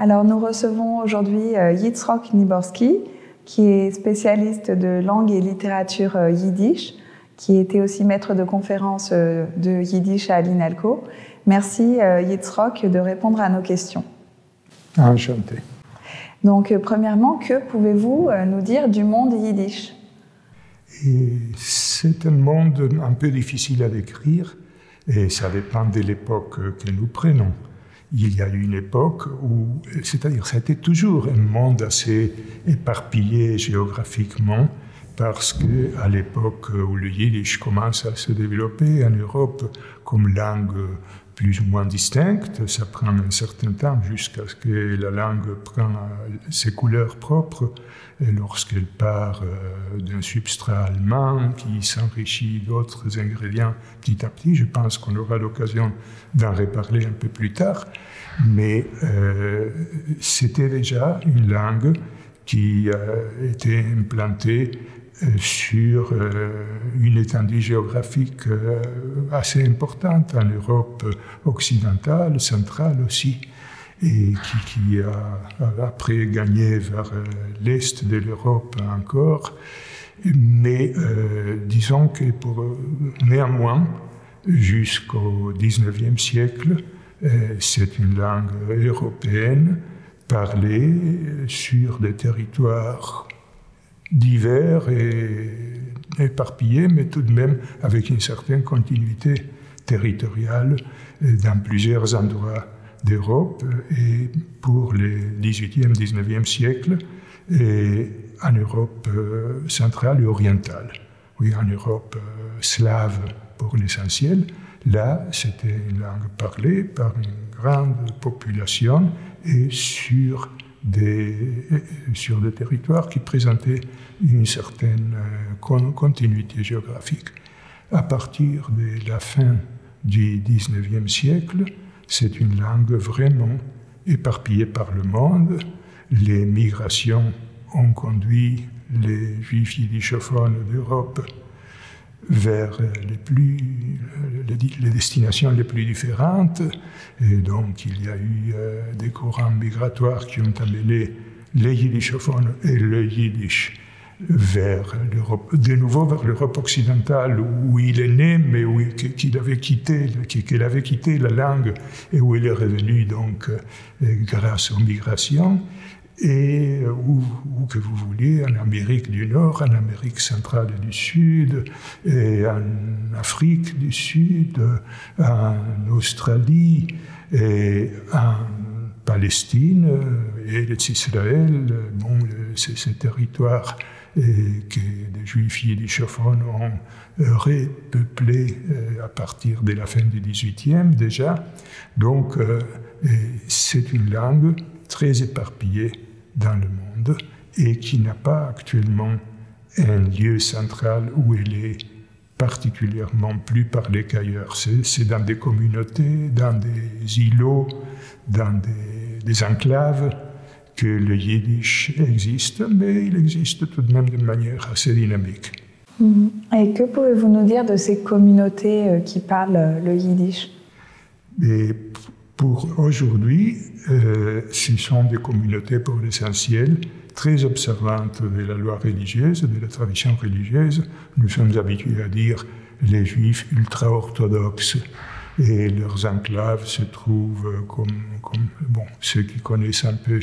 Alors nous recevons aujourd'hui euh, Yitzhak Niborski, qui est spécialiste de langue et littérature euh, yiddish, qui était aussi maître de conférence euh, de yiddish à l'INALCO. Merci Yitzhak de répondre à nos questions. Enchanté. Donc premièrement, que pouvez-vous nous dire du monde yiddish? C'est un monde un peu difficile à décrire et ça dépend de l'époque que nous prenons il y a eu une époque où, c'est-à-dire, c'était toujours un monde assez éparpillé géographiquement, parce que à l'époque où le yiddish commence à se développer en Europe comme langue plus ou moins distincte, ça prend un certain temps jusqu'à ce que la langue prenne ses couleurs propres. Lorsqu'elle part euh, d'un substrat allemand qui s'enrichit d'autres ingrédients petit à petit, je pense qu'on aura l'occasion d'en reparler un peu plus tard. Mais euh, c'était déjà une langue qui euh, était implantée sur une étendue géographique assez importante en Europe occidentale, centrale aussi et qui, a, après gagné vers euh, l'est de l'Europe encore. Mais euh, disons que euh, néanmoins, jusqu'au XIXe siècle, c'est une langue européenne parlée sur des territoires divers et éparpillés, mais tout de même avec une certaine continuité territoriale dans plusieurs endroits d'Europe et pour les 18e, 19e siècles et en Europe euh, centrale et orientale. Oui, en Europe euh, slave pour l'essentiel. Là, c'était une langue parlée par une grande population et sur des, sur des territoires qui présentaient une certaine euh, continuité géographique. À partir de la fin du 19e siècle, c'est une langue vraiment éparpillée par le monde. Les migrations ont conduit les juifs yiddishophones d'Europe vers les, plus, les, destinations les plus différentes. Et donc, il y a eu euh, des courants migratoires qui ont amené les yiddishophones et le yiddish vers l'Europe, de nouveau vers l'Europe occidentale où il est né, mais où qu'il avait quitté, qu'il avait quitté la langue et où il est revenu donc euh, grâce aux migrations et où, où, que vous vouliez, en Amérique du Nord, en Amérique centrale et du Sud, et en Afrique du Sud, en Australie, et en Palestine, et Israël, bon, ces, territoires que les Juifs yiddishophones ont repeuplé euh, à partir de la fin du XVIIIe déjà. Donc, euh, c'est une langue très éparpillée dans le monde et qui n'a pas actuellement un lieu central où elle est particulièrement plus parlée qu'ailleurs. C'est dans des communautés, dans des îlots, dans des, des enclaves que le yiddish existe, mais il existe tout de même d'une manière assez dynamique. Mhm. Et que pouvez-vous nous dire de ces communautés euh, qui parlent euh, le yiddish? Et Pour aujourd'hui, euh, ce sont des communautés pour l'essentiel très observantes de la loi religieuse, de la tradition religieuse. Nous sommes habitués à dire les juifs ultra-orthodoxes et leurs enclaves se trouvent comme, comme bon, ceux qui connaissent un peu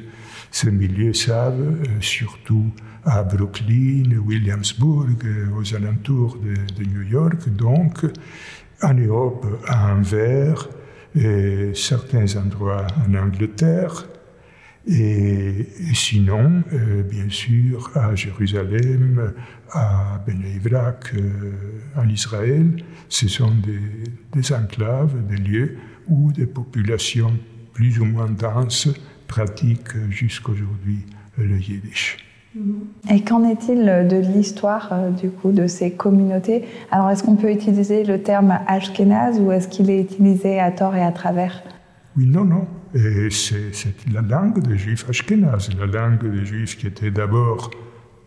ce milieu savent, euh, surtout à Brooklyn, Williamsburg, euh, aux alentours de, New York, donc en Europe, à Anvers, et certains endroits en Angleterre, et, sinon, euh, bien sûr, à Jérusalem, à Bnei Brak, en Israël, ce sont des enclaves, des lieux où des populations plus ou moins denses pratique jusqu'aujourd'hui le yiddish. Et qu'en est-il de l'histoire euh, du coup de ces communautés? Alors est-ce qu'on peut utiliser le terme ashkénaze ou est-ce qu'il est utilisé à tort et à travers? Oui, non, non. C'est la langue des juifs ashkénazes, la langue des juifs qui étaient d'abord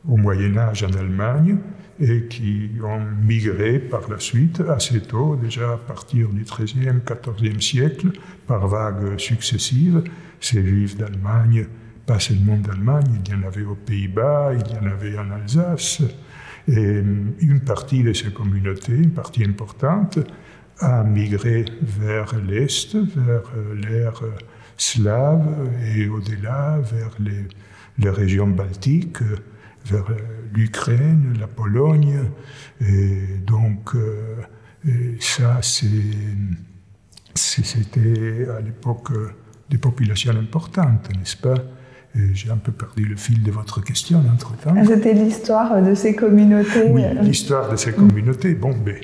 au Moyen Âge en Allemagne et qui ont migré par la suite assez tôt, déjà à partir du XIIIe, XIVe siècle, par vagues successives. Ces juifs d'Allemagne, pas seulement d'Allemagne, il y en avait aux Pays-Bas, il y en avait en Alsace. Et une partie de ces communautés, une partie importante, a migré vers l'Est, vers l'ère slave et au-delà, vers les, les régions baltiques vers l'Ukraine, la Pologne. Et donc, euh, ça, c'était à l'époque des populations importantes, n'est-ce pas? J'ai un peu perdu le fil de votre question entre-temps. C'était l'histoire de ces communautés. Oui, l'histoire de ces communautés. Bon, ben,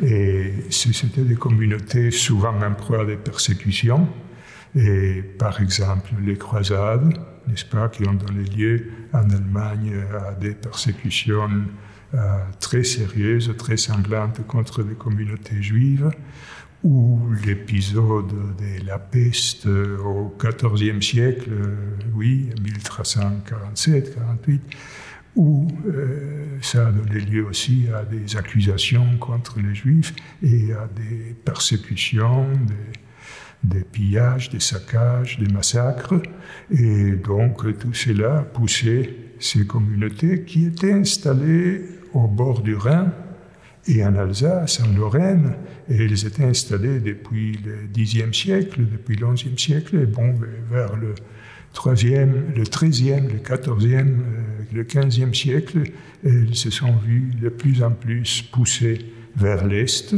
et c'était des communautés souvent en proie des persécutions. Et par exemple, les croisades, n'est-ce pas, qui ont donné lieu en Allemagne à des persécutions euh, très sérieuses, très sanglantes contre les communautés juives, ou l'épisode de la peste au XIVe siècle, euh, oui, 1347-48, où euh, ça a donné lieu aussi à des accusations contre les juifs et à des persécutions, des, des pillages, des saccages, des massacres. Et donc tout cela a poussé ces communautés qui étaient installées au bord du Rhin et en Alsace, en Lorraine, et elles étaient installées depuis le Xe siècle, depuis le XIe siècle, et bon, vers le 3e, le 13e, le 14e, euh, le 15e siècle, elles se sont vues de plus en plus poussées vers l'Est,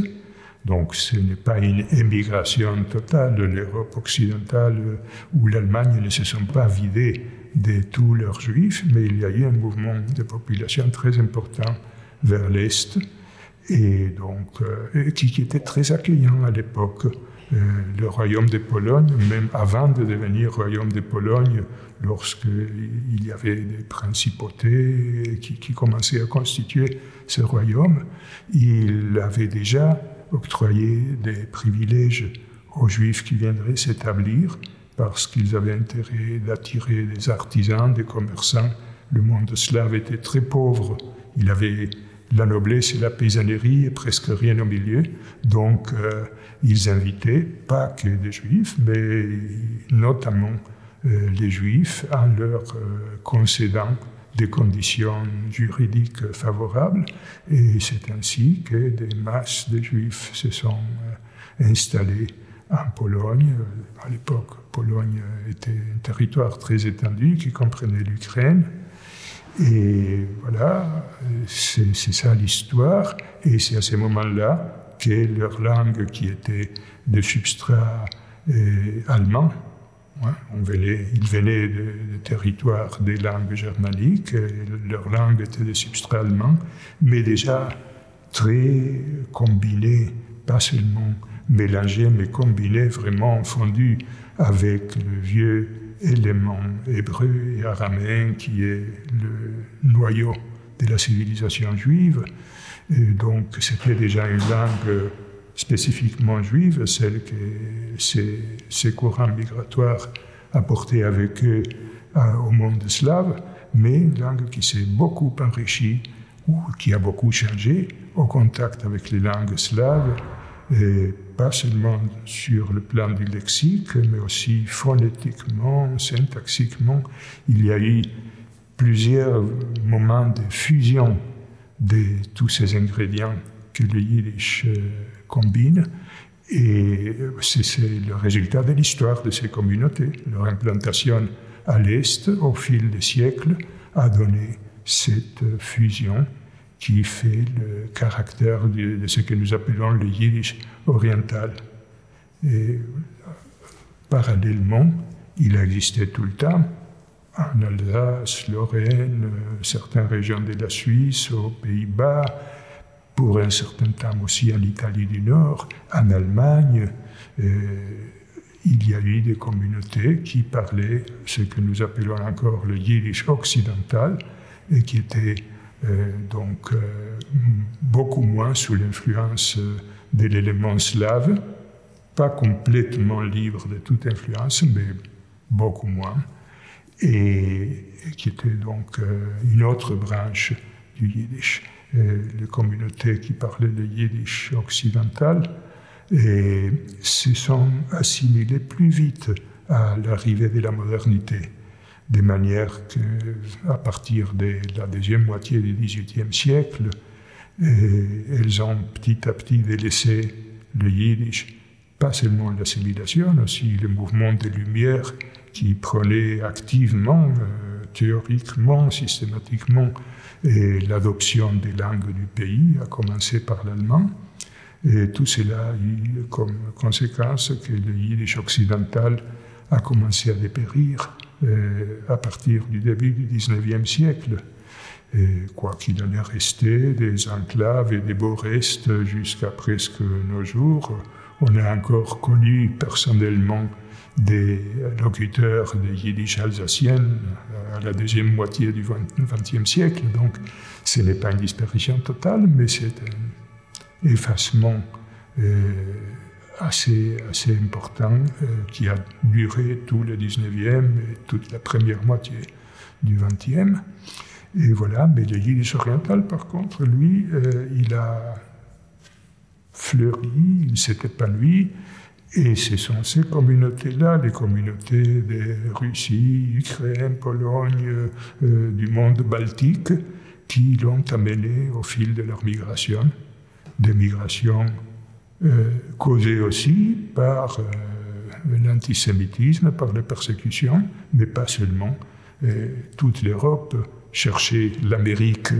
donc ce n'est pas une émigration totale de l'Europe occidentale où l'Allemagne ne se sont pas vidées de tous leurs juifs, mais il y a eu un mouvement de population très important vers l'Est et donc euh, qui, était très accueillant à l'époque. Euh, le royaume de Pologne, même avant de devenir royaume de Pologne, lorsqu'il y avait des principautés qui commençaient à constituer ce royaume, il avait déjà octroyer des privilèges aux Juifs qui viendraient s'établir parce qu'ils avaient intérêt d'attirer des artisans, des commerçants. Le monde slave était très pauvre. Il avait la noblesse et la paysannerie et presque rien au milieu. Donc, euh, ils invitaient pas que des Juifs, mais notamment euh, les Juifs en leur euh, concédant des conditions juridiques favorables. Et c'est ainsi que des masses de juifs se sont euh, installés en Pologne. À l'époque, Pologne était un territoire très étendu qui comprenait l'Ukraine. Et voilà, c'est ça l'histoire. Et c'est à ce moment-là que leur langue, qui était de substrat euh, on ils venaient de, territoires des langues germaniques, leur langue était de substrat allemand, mais déjà très combinée, pas seulement mélangée, mais combinée, vraiment fondue avec le vieux élément hébreu et araméen qui est le noyau de la civilisation juive. Et donc c'était déjà une langue spécifiquement juive, celle que ces, courants migratoires apportaient avec eux euh, au monde slave, mais une langue qui s'est beaucoup enrichie ou qui a beaucoup changé au contact avec les langues slaves, pas seulement sur le plan du lexique, mais aussi phonétiquement, syntaxiquement. Il y a eu plusieurs moments de fusion de tous ces ingrédients que le yiddish euh, combine. Et c'est le résultat de l'histoire de ces communautés. Leur implantation à l'Est, au fil des siècles, a donné cette fusion qui fait le caractère de, ce que nous appelons le yiddish oriental. Et parallèlement, il existait tout le temps en Alsace, Lorraine, certaines régions de la Suisse, aux Pays-Bas, pour un certain temps aussi en Italie du Nord, en Allemagne. Euh, il y a eu des communautés qui parlaient ce que nous appelons encore le yiddish occidental et qui étaient euh, donc euh, beaucoup moins sous l'influence de l'élément slave, pas complètement libre de toute influence, mais beaucoup moins, et qui était donc une autre branche du yiddish. Les communautés qui parlaient le yiddish occidental, et se sont assimilées plus vite à l'arrivée de la modernité, de manière qu'à partir de la deuxième moitié du XVIIIe siècle, elles ont petit à petit délaissé le yiddish, pas seulement l'assimilation, aussi le mouvement des Lumières qui prenait activement, euh, théoriquement, systématiquement, l'adoption des langues du pays, à commencer par l'allemand. Et tout cela a eu comme conséquence que le yiddish occidental a commencé à dépérir euh, à partir du début du XIXe siècle. quoi qu'il en est resté, des enclaves et des beaux restes jusqu'à presque nos jours. On a encore connu personnellement des locuteurs de yiddish alsacienne à la deuxième moitié du XXe siècle. Donc, ce n'est pas une disparition totale, mais c'est un effacement euh, assez, assez important euh, qui a duré tout le 19e et toute la première moitié du 20e. Et voilà, mais le yiddish oriental, par contre, lui, euh, il a fleuri, il s'est épanoui, et ce sont ces communautés-là, les communautés de Russie, Ukraine, Pologne, euh, du monde baltique, qui l'ont amené au fil de leur migration, des migrations euh, causées aussi par euh, l'antisémitisme, par la persécution, mais pas seulement. toute l'Europe cherchait l'Amérique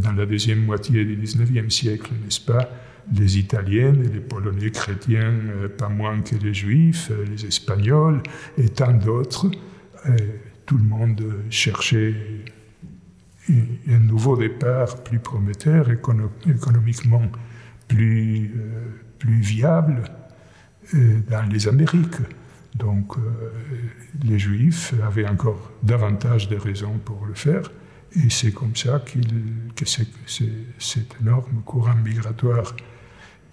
dans la deuxième moitié du XIXe siècle, n'est-ce pas les Italiens et les Polonais chrétiens, euh, pas moins que les Juifs, euh, les Espagnols et tant d'autres. Euh, tout le monde cherchait un nouveau départ plus prometteur, économiquement plus, plus viable dans les Amériques. Donc les Juifs avaient encore davantage de raisons pour le faire. Et c'est comme ça que cet énorme courant migratoire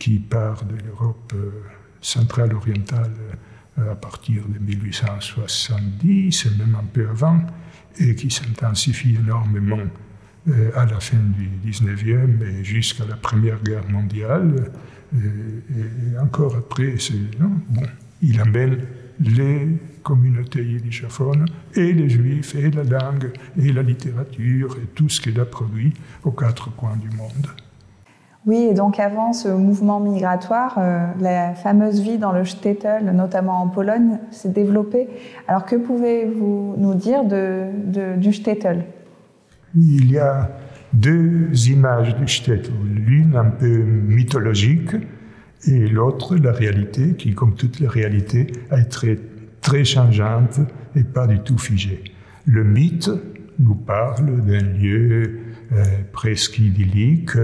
qui part de l'Europe euh, centrale orientale euh, à partir de 1870 et même un peu avant, et qui s'intensifie énormément euh, à la fin du 19e et jusqu'à la Première Guerre mondiale. Et, encore après, bon, il amène les communautés yiddishophones et les juifs et la langue et la littérature et tout ce qu'il a produit aux quatre coins du monde. Oui, et donc avant ce mouvement migratoire, euh, la fameuse vie dans le shtetl, notamment en Pologne, s'est développée. Alors que pouvez-vous nous dire de, du shtetl? Il y a deux images du shtetl, l'une un peu mythologique et l'autre la réalité qui, comme toutes les réalités, est très, très changeante et pas du tout figée. Le mythe nous parle d'un lieu euh, presque idyllique,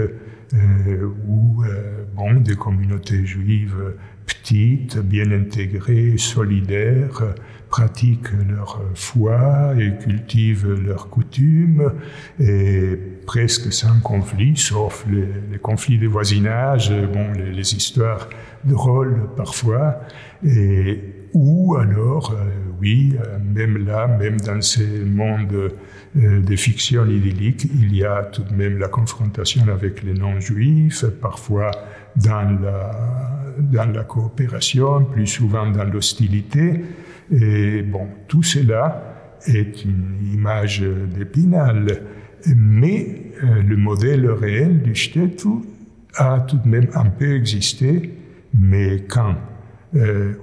euh, où euh, bon, des communautés juives petites, bien intégrées, solidaires, pratiquent leur foi et cultivent leurs coutumes, et presque sans conflit, sauf les, conflits de voisinage, bon, les, les histoires drôles parfois, et ou alors, euh, oui, même là, même dans ces mondes euh, de fiction idyllique, il y a tout de même la confrontation avec les non-juifs, parfois dans la, coopération, plus souvent dans l'hostilité. Et bon, tout cela est une image d'épinal. Mais le modèle réel du shtetl a tout de même un peu existé, mais quand euh,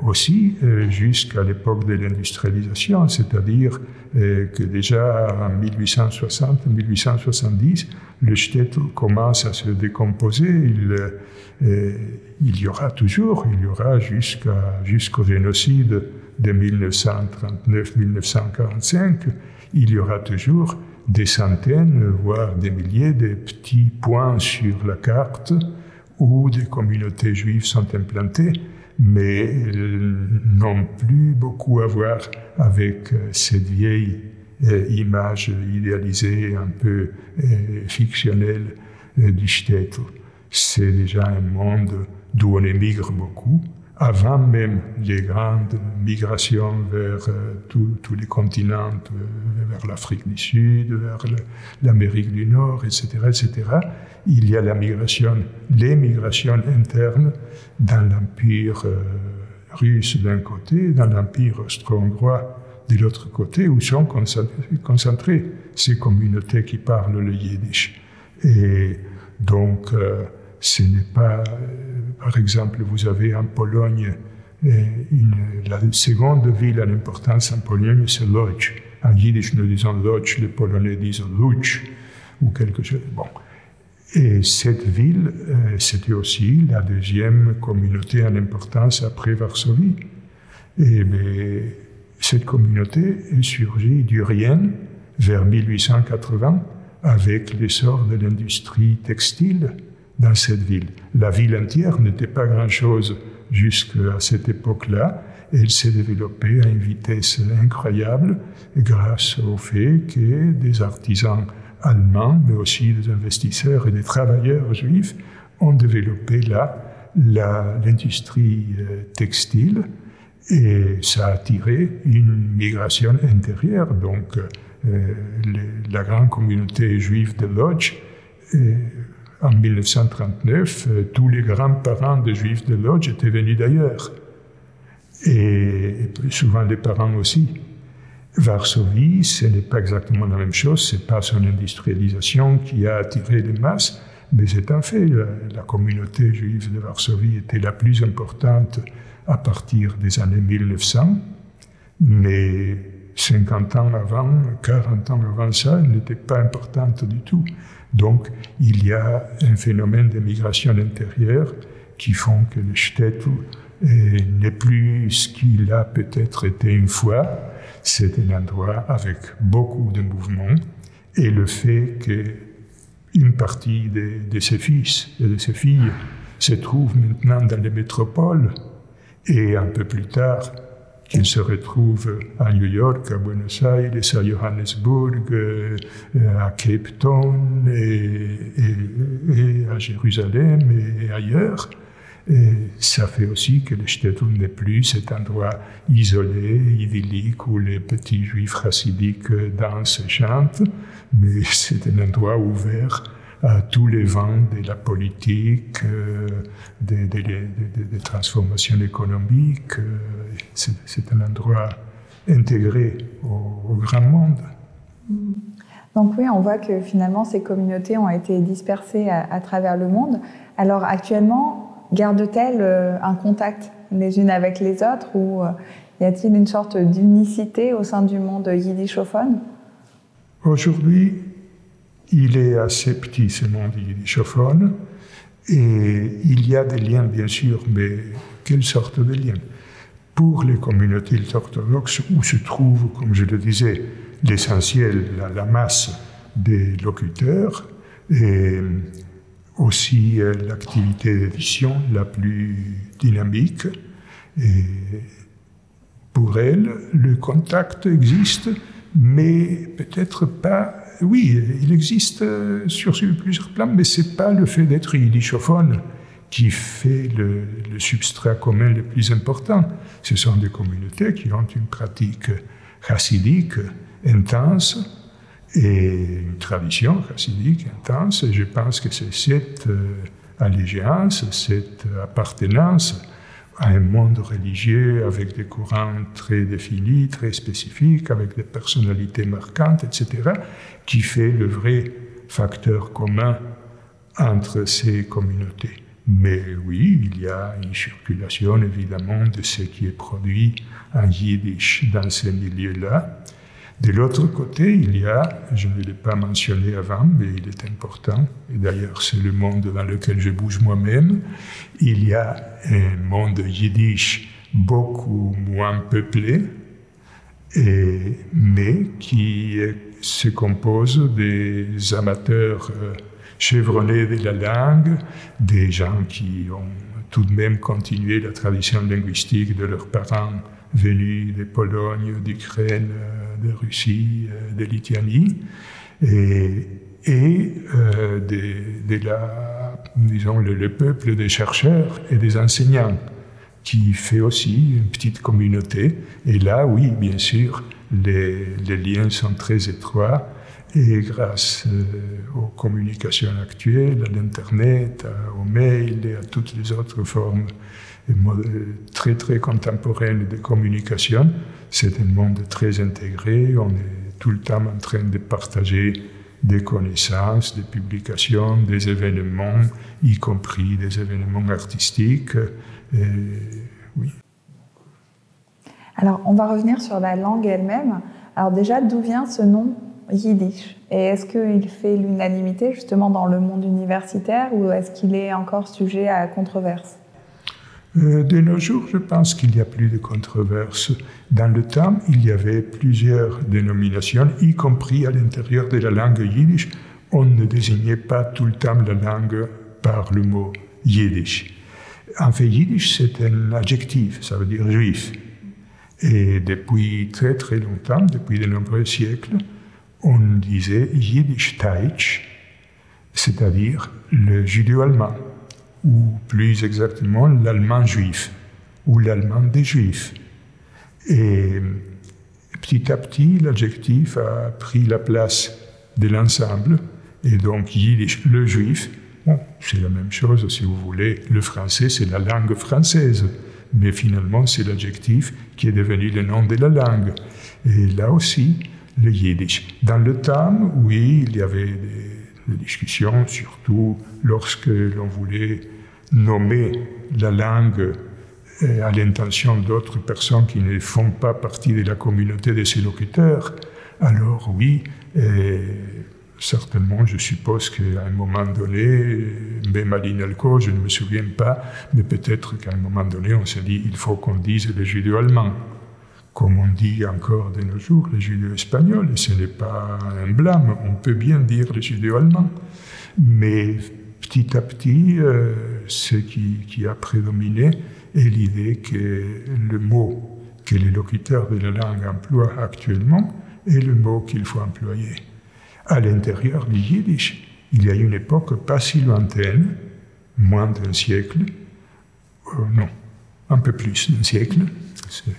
aussi euh, jusqu'à l'époque de l'industrialisation, c'est-à-dire euh, que déjà en 1860-1870, le shtetl commence à se décomposer. Il, y aura toujours, il y aura jusqu'au génocide de 1939-1945, il y aura toujours des centaines, voire des milliers de petits points sur la carte où des communautés juives sont implantées mais euh, non plus beaucoup à voir avec euh, cette vieille euh, image idéalisée, un peu fictionnelle du shtetl. C'est déjà un monde d'où on émigre beaucoup, avant même les grandes migrations vers euh, tous les continents, euh, vers l'Afrique du Sud, vers l'Amérique du Nord, etc., etc., il y a la migration, les migrations internes dans l'Empire euh, russe d'un côté, dans l'Empire austro-hongrois de l'autre côté, où sont concentrées ces communautés qui parlent le yiddish. Et donc, ce n'est pas, par exemple, vous avez en Pologne, une, la seconde ville à l'importance en Pologne, c'est Lodz. En yiddish, nous disons Lodz, les Polonais disent Lodz, ou quelque chose. Bon. Et cette ville, c'était aussi la deuxième communauté en importance après Varsovie. Et bien, cette communauté est surgie du rien vers 1880 avec l'essor de l'industrie textile dans cette ville. La ville entière n'était pas grand-chose jusqu'à cette époque-là. Elle s'est développée à une vitesse incroyable grâce au fait que des artisans allemands, mais aussi des investisseurs et des travailleurs juifs ont développé là l'industrie euh, textile et ça a attiré une migration intérieure. Donc, euh, la grande communauté juive de Lodz euh, en 1939, euh, tous les grands-parents des Juifs de Lodz étaient venus d'ailleurs. Et, plus souvent les parents aussi. Varsovie, ce n'est pas exactement la même chose, ce n'est pas son industrialisation qui a attiré les masses, mais c'est un fait. La, la, communauté juive de Varsovie était la plus importante à partir des années 1900, mais 50 ans avant, 40 ans avant ça, elle n'était pas importante du tout. Donc, il y a un phénomène de migration intérieure qui font que le shtetl n'est plus ce qu'il a peut-être été une fois. C'est un endroit avec beaucoup de mouvements et le fait qu'une partie de, de, ses fils et de ses filles se trouve maintenant dans les métropoles et un peu plus tard qu'il se retrouve à New York, à Buenos Aires, à Johannesburg, euh, à Cape Town et, à Jérusalem et ailleurs. Ça fait aussi que le shtetl n'est plus cet endroit isolé, idyllique, où les petits juifs chassidiques dansent et chantent, mais c'est un endroit ouvert tous les vents de la politique, euh, des, transformations économiques. Euh, c'est un endroit intégré au, grand monde. Donc oui, on voit que finalement ces communautés ont été dispersées à, travers le monde. Alors actuellement, gardent-elles euh, un contact les unes avec les autres ou y a-t-il une sorte d'unicité au sein du monde yiddishophone Aujourd'hui, il est assez petit, ce monde yiddishophone, et il y a des liens, bien sûr, mais quelle sorte de liens Pour les communautés orthodoxes, où se trouve, comme je le disais, l'essentiel, la, masse des locuteurs, et aussi euh, l'activité d'édition la plus dynamique. Et pour elles, le contact existe, mais peut-être pas oui, il existe euh, sur plusieurs plans, mais ce n'est pas le fait d'être yiddishophone qui fait le, substrat commun le plus important. Ce sont des communautés qui ont une pratique chassidique intense et une tradition chassidique intense. Je pense que c'est cette euh, allégeance, cette appartenance à un monde religieux avec des courants très définis, très spécifiques, avec des personnalités marquantes, etc., qui fait le vrai facteur commun entre ces communautés. Mais oui, il y a une circulation évidemment de ce qui est produit en yiddish dans ces milieux-là. De l'autre côté, il y a, je ne l'ai pas mentionné avant, mais il est important, et d'ailleurs c'est le monde dans lequel je bouge moi-même, il y a un monde yiddish beaucoup moins peuplé, mais qui se compose des amateurs euh, chevronnés de la langue, des gens qui ont tout de même continué la tradition linguistique de leurs parents venus de Pologne, d'Ukraine, de Russie, de Lituanie, et, et euh, de, la, disons, le, peuple des chercheurs et des enseignants. qui fait aussi une petite communauté. Et là, oui, bien sûr, les, liens sont très étroits. Et grâce euh, aux communications actuelles, à l'Internet, aux mails et à toutes les autres formes très très contemporaines de communication, c'est un monde très intégré. On est tout le temps en train de partager des connaissances, des publications, des événements, y compris des événements artistiques. oui. Alors, on va revenir sur la langue elle-même. Alors déjà, d'où vient ce nom yiddish? Et est-ce qu'il fait l'unanimité justement dans le monde universitaire ou est-ce qu'il est encore sujet à controverse? Euh, de nos jours, je pense qu'il n'y a plus de controverse. Dans le temps, il y avait plusieurs dénominations, y compris à l'intérieur de la langue yiddish. On ne désignait pas tout le temps la langue par le mot yiddish. En fait, yiddish, c'est un adjectif, ça veut dire juif. Et depuis très très longtemps, depuis de nombreux siècles, on disait Yiddish Teich, c'est-à-dire le judéo-allemand ou plus exactement l'allemand juif, ou l'allemand des juifs. Et petit à petit, l'adjectif a pris la place de l'ensemble, et donc Yiddish, le juif, c'est la même chose si vous voulez, le français c'est la langue française, mais finalement c'est l'adjectif qui est devenu le nom de la langue. Et là aussi, le Yiddish. Dans le temps, oui, il y avait des, des discussions, surtout lorsque l'on voulait nommer la langue euh, à l'intention d'autres personnes qui ne font pas partie de la communauté de ses locuteurs, alors oui, euh, certainement, je suppose qu'à un moment donné, même à l'INALCO, je ne me souviens pas, mais peut-être qu'à un moment donné, on s'est dit, il faut qu'on dise le judéo-allemand. Comme on dit encore de nos jours, le judéo-espagnol, et ce n'est pas un blâme, on peut bien dire le judéo-allemand. Mais petit à petit, euh, ce qui, a prédominé est l'idée que le mot que les locuteurs de la langue emploient actuellement est le mot qu'il faut employer. À l'intérieur du yiddish, il y a une époque pas si lointaine, moins d'un siècle, euh, non, un peu plus d'un siècle.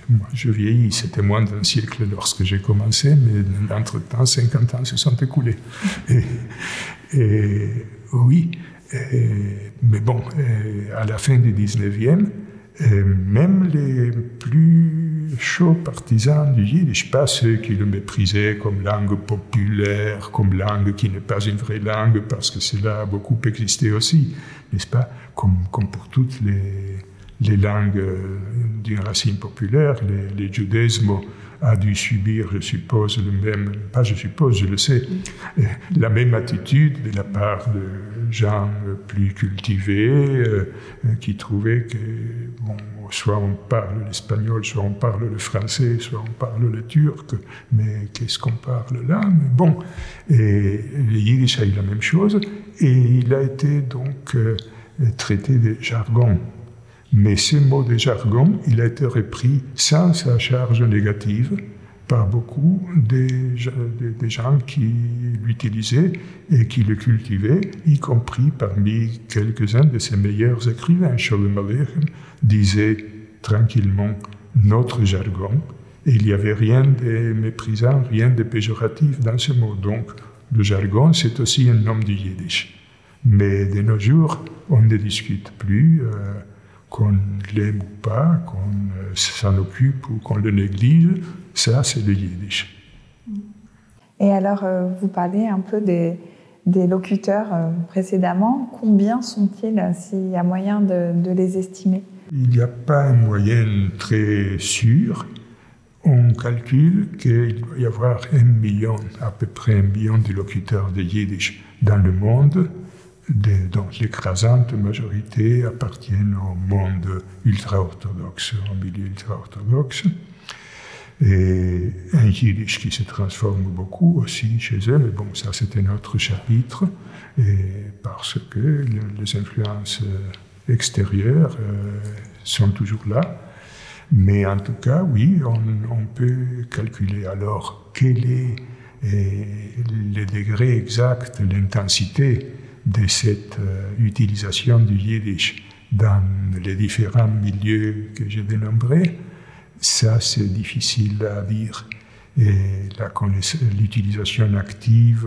Moi, je vieillis, c'était moins d'un siècle lorsque j'ai commencé, mais entre-temps, 50 ans se sont écoulés. et oui, mais bon, à la fin du 19e, même les plus chauds partisans du yiddish, pas ceux qui le méprisaient comme langue populaire, comme langue qui n'est pas une vraie langue, parce que cela a beaucoup existé aussi, n'est-ce pas? Comme, pour toutes les, langues d'une racine populaire, les, les a dû subir, je suppose, le même, pas je suppose, je le sais, la même attitude de la part de gens plus cultivés euh, qui trouvaient que, bon, soit on parle l'espagnol, soit on parle le français, soit on parle le turc, mais qu'est-ce qu'on parle là? Mais Bon, et yiddish a eu la même chose, et il a été donc euh, traité de jargon. Mais ce mot de jargon, il a été repris sans sa charge négative par beaucoup des, gens qui l'utilisaient et qui le cultivaient, y compris parmi quelques-uns de ses meilleurs écrivains. Schopenhauer disait tranquillement notre jargon, et il n'y avait rien de méprisant, rien de péjoratif dans ce mot. Donc, le jargon, c'est aussi un nom du yiddish. Mais de nos jours, on ne discute plus. Euh, qu'on l'aime ou pas, qu'on euh, s'en occupe ou qu'on le néglige, ça c'est le yiddish. Et alors, euh, vous parlez un peu des, des locuteurs euh, précédemment. Combien sont-ils, s'il y a moyen de, de les estimer? Il n'y a pas une moyenne très sûre. On calcule qu'il doit y avoir un million, à peu près un million de locuteurs de yiddish dans le monde dont l'écrasante majorité appartiennent au monde ultra-orthodoxe, au milieu ultra-orthodoxe. Et un yiddish qui se transforme beaucoup aussi chez eux, mais bon, ça c'est un autre chapitre, parce que les influences extérieures euh, sont toujours là. Mais en tout cas, oui, on, peut calculer alors quel est le degré exact, l'intensité de cette euh, utilisation du yiddish dans les différents milieux que j'ai dénombrés, ça c'est difficile à dire. Et l'utilisation active,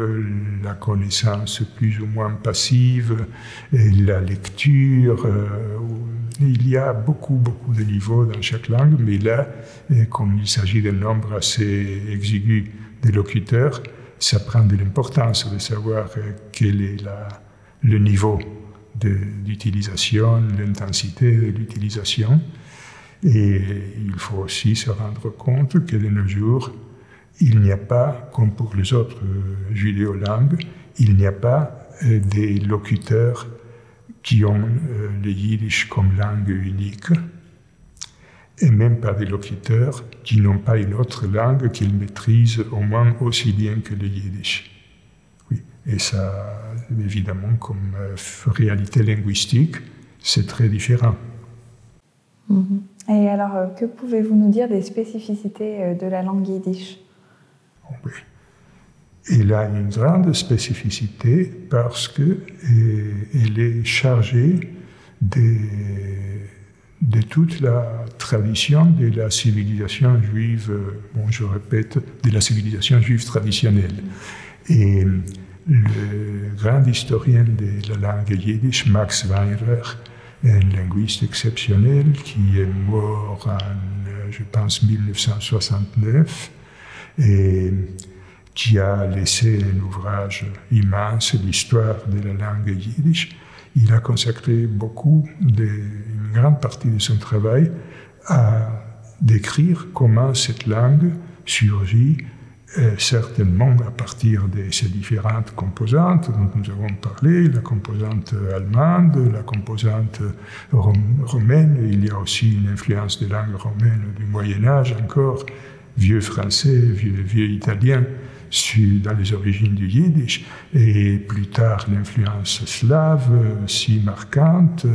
la connaissance plus ou moins passive, et la lecture, euh, il y a beaucoup, beaucoup de niveaux dans chaque langue, mais là, comme il s'agit d'un nombre assez exigu de locuteurs, ça prend de l'importance de savoir euh, quel est la, le niveau d'utilisation, l'intensité de l'utilisation. Et il faut aussi se rendre compte que de nos jours, il n'y a pas, comme pour les autres euh, judéo-langues, il n'y a pas euh, des locuteurs qui ont le yiddish comme langue unique et même pas des locuteurs qui n'ont pas une autre langue qu'ils maîtrisent au moins aussi bien que le yiddish. Oui. Et ça, évidemment, comme euh, réalité linguistique, c'est très différent. Mhm. Et alors, euh, que pouvez-vous nous dire des spécificités euh, de la langue yiddish? Oui. Il a une grande spécificité parce qu'elle est chargée des de toute la tradition de la civilisation juive, bon, je répète, de la civilisation juive traditionnelle. Et le grand historien de la langue yiddish, Max Weinrer, un linguiste exceptionnel qui est mort en, je pense, 1969, et qui a laissé un ouvrage immense, l'histoire de la langue yiddish, il a consacré beaucoup, une grande partie de son travail à décrire comment cette langue surgit euh, certainement à partir de ces différentes composantes dont nous avons parlé, la composante allemande, la composante romaine, il y a aussi une influence des langues romaines du Moyen Âge encore, vieux français, vieux, italien, dans les origines du yiddish, et plus tard l'influence slave, si marquante.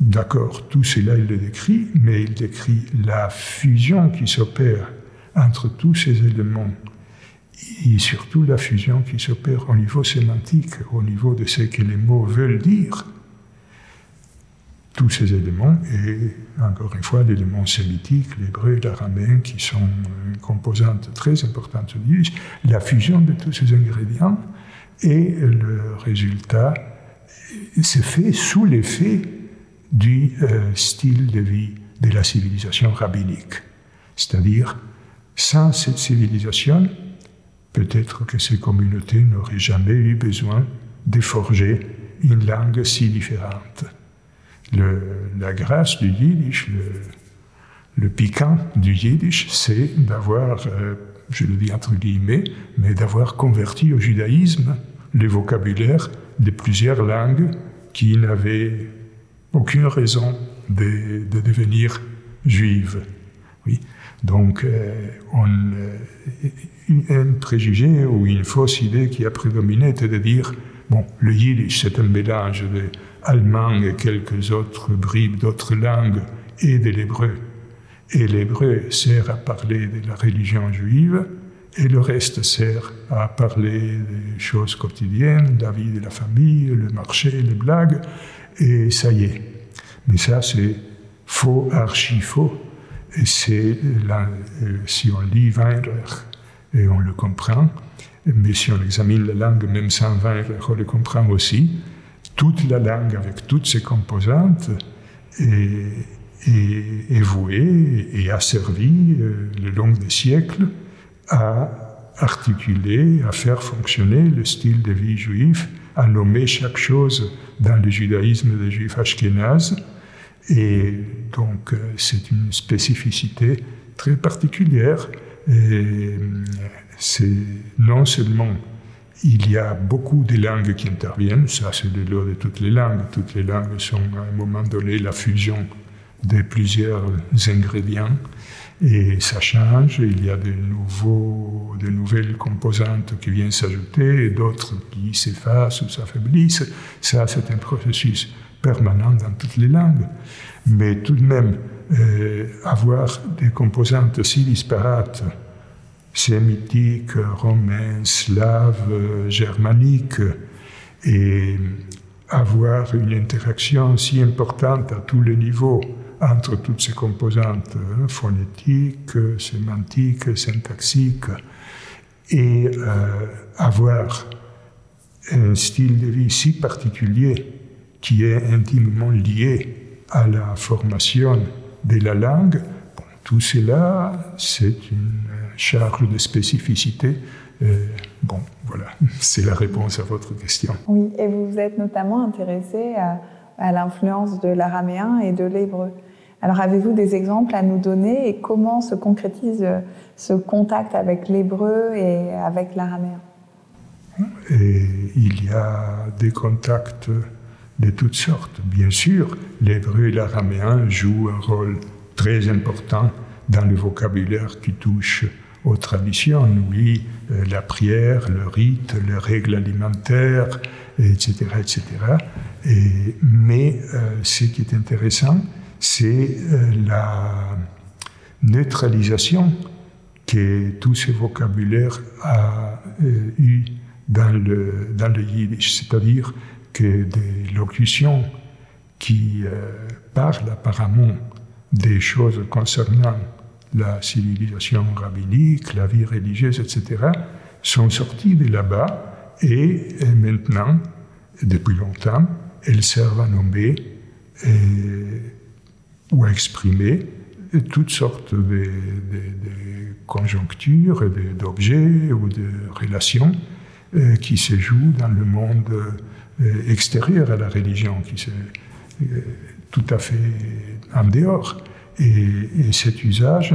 D'accord, tout cela il le décrit, mais il décrit la fusion qui s'opère entre tous ces éléments et surtout la fusion qui s'opère au niveau sémantique, au niveau de ce que les mots veulent dire tous ces éléments, et encore une fois, l'élément sémitique, l'hébreu, l'araméen, qui sont une composante très importante du la fusion de tous ces ingrédients, et le résultat se fait sous l'effet du euh, style de vie de la civilisation rabbinique. C'est-à-dire, sans cette civilisation, peut-être que ces communautés n'auraient jamais eu besoin de forger une langue si différente la grâce du yiddish, le, piquant du yiddish, c'est d'avoir, euh, je le dis entre guillemets, mais d'avoir converti au judaïsme le vocabulaire de plusieurs langues qui n'avaient aucune raison de, devenir juives. Oui. Donc, euh, on, euh, un préjugé ou une fausse idée qui a prédominé était de dire bon, le yiddish, c'est un mélange de allemand et quelques autres bribes d'autres langues et de l'hébreu. Et l'hébreu sert à parler de la religion juive et le reste sert à parler des choses quotidiennes, la vie de la famille, le marché, les blagues, et ça y est. Mais ça, c'est faux, archi faux. C'est, euh, si on lit Weinrer, et on le comprend, mais si on examine la langue, même sans Weinrer, on le comprend aussi, toute la langue avec toutes ses composantes est, vouée et a servi euh, le long des siècles à articuler, à faire fonctionner le style de vie juif, à nommer chaque chose dans le judaïsme des juifs ashkénazes. Et donc, euh, c'est une spécificité très particulière. Euh, c'est non seulement il y a beaucoup de langues qui interviennent, ça c'est le lot de toutes les langues. Toutes les langues sont à un moment donné la fusion de plusieurs ingrédients et ça change, il y a de, nouveaux, de nouvelles composantes qui viennent s'ajouter et d'autres qui s'effacent ou s'affaiblissent. Ça c'est un processus permanent dans toutes les langues. Mais tout de même, euh, avoir des composantes si disparates sémitique, romain, slave, germanique, et avoir une interaction si importante à tous les niveaux entre toutes ces composantes hein, phonétiques, sémantiques, syntaxiques, et euh, avoir un style de vie si particulier qui est intimement lié à la formation de la langue, tout cela, c'est une charge de spécificité. Euh, bon, voilà, c'est la réponse à votre question. Oui, et vous vous êtes notamment intéressé à, à l'influence de l'araméen et de l'hébreu. Alors avez-vous des exemples à nous donner et comment se concrétise ce contact avec l'hébreu et avec l'araméen? Et il y a des contacts de toutes sortes. Bien sûr, l'hébreu et l'araméen jouent un rôle très important dans le vocabulaire qui touche aux traditions, oui, euh, la prière, le rite, les règles alimentaires, etc. etc. Et, mais euh, ce qui est intéressant, c'est euh, la neutralisation que tout ce vocabulaire a euh, eu dans le, dans le yiddish, c'est-à-dire que des locutions qui euh, parlent apparemment des choses concernant la civilisation rabbinique, la vie religieuse, etc., sont sorties de là-bas et, maintenant, depuis longtemps, elles servent à nommer ou à exprimer toutes sortes de, conjonctures, d'objets ou de relations euh, qui se jouent dans le monde euh, extérieur à la religion, qui se euh, tout à fait en dehors. Et, cet usage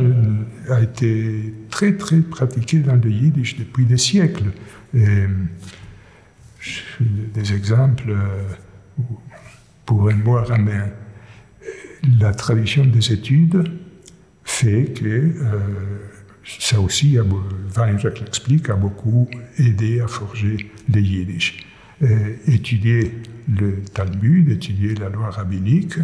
a été très très pratiqué dans le yiddish depuis des siècles. des exemples pour un mot araméen la tradition des études fait que euh, ça aussi, Weinreich l'explique, a beaucoup aidé à forger les yiddish. Euh, étudier le Talmud, étudier la loi rabbinique,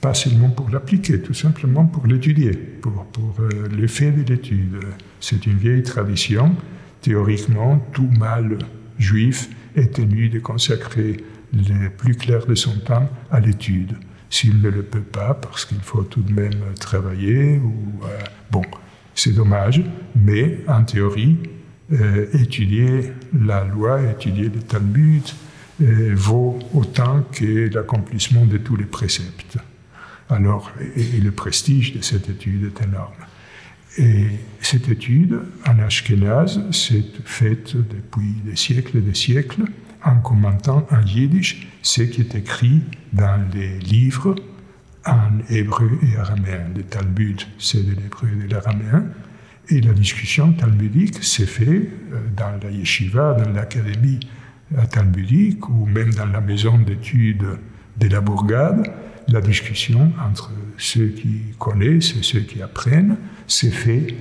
pas seulement pour l'appliquer, tout simplement pour l'étudier, pour, pour euh, l'effet de l'étude. C'est une vieille tradition. Théoriquement, tout mâle juif est tenu de consacrer le plus clair de son temps à l'étude s'il ne le peut pas, parce qu'il faut tout de même travailler. Ou, euh, bon, c'est dommage, mais en théorie, euh, étudier la loi, étudier le Talmud, euh, vaut autant que l'accomplissement de tous les préceptes. Alors, et, le prestige de cette étude est énorme. Et cette étude, en Ashkenaz, s'est faite depuis des siècles et des siècles en commentant en yiddish ce qui est écrit dans les livres en hébreu et araméen. Le Talmud, c'est de l'hébreu et de l'araméen. Et la discussion talmudique s'est faite euh, dans la yeshiva, dans l'académie talmudique ou même dans la maison d'études de la Bourgade. La discussion entre ceux qui connaissent et ceux qui apprennent s'est faite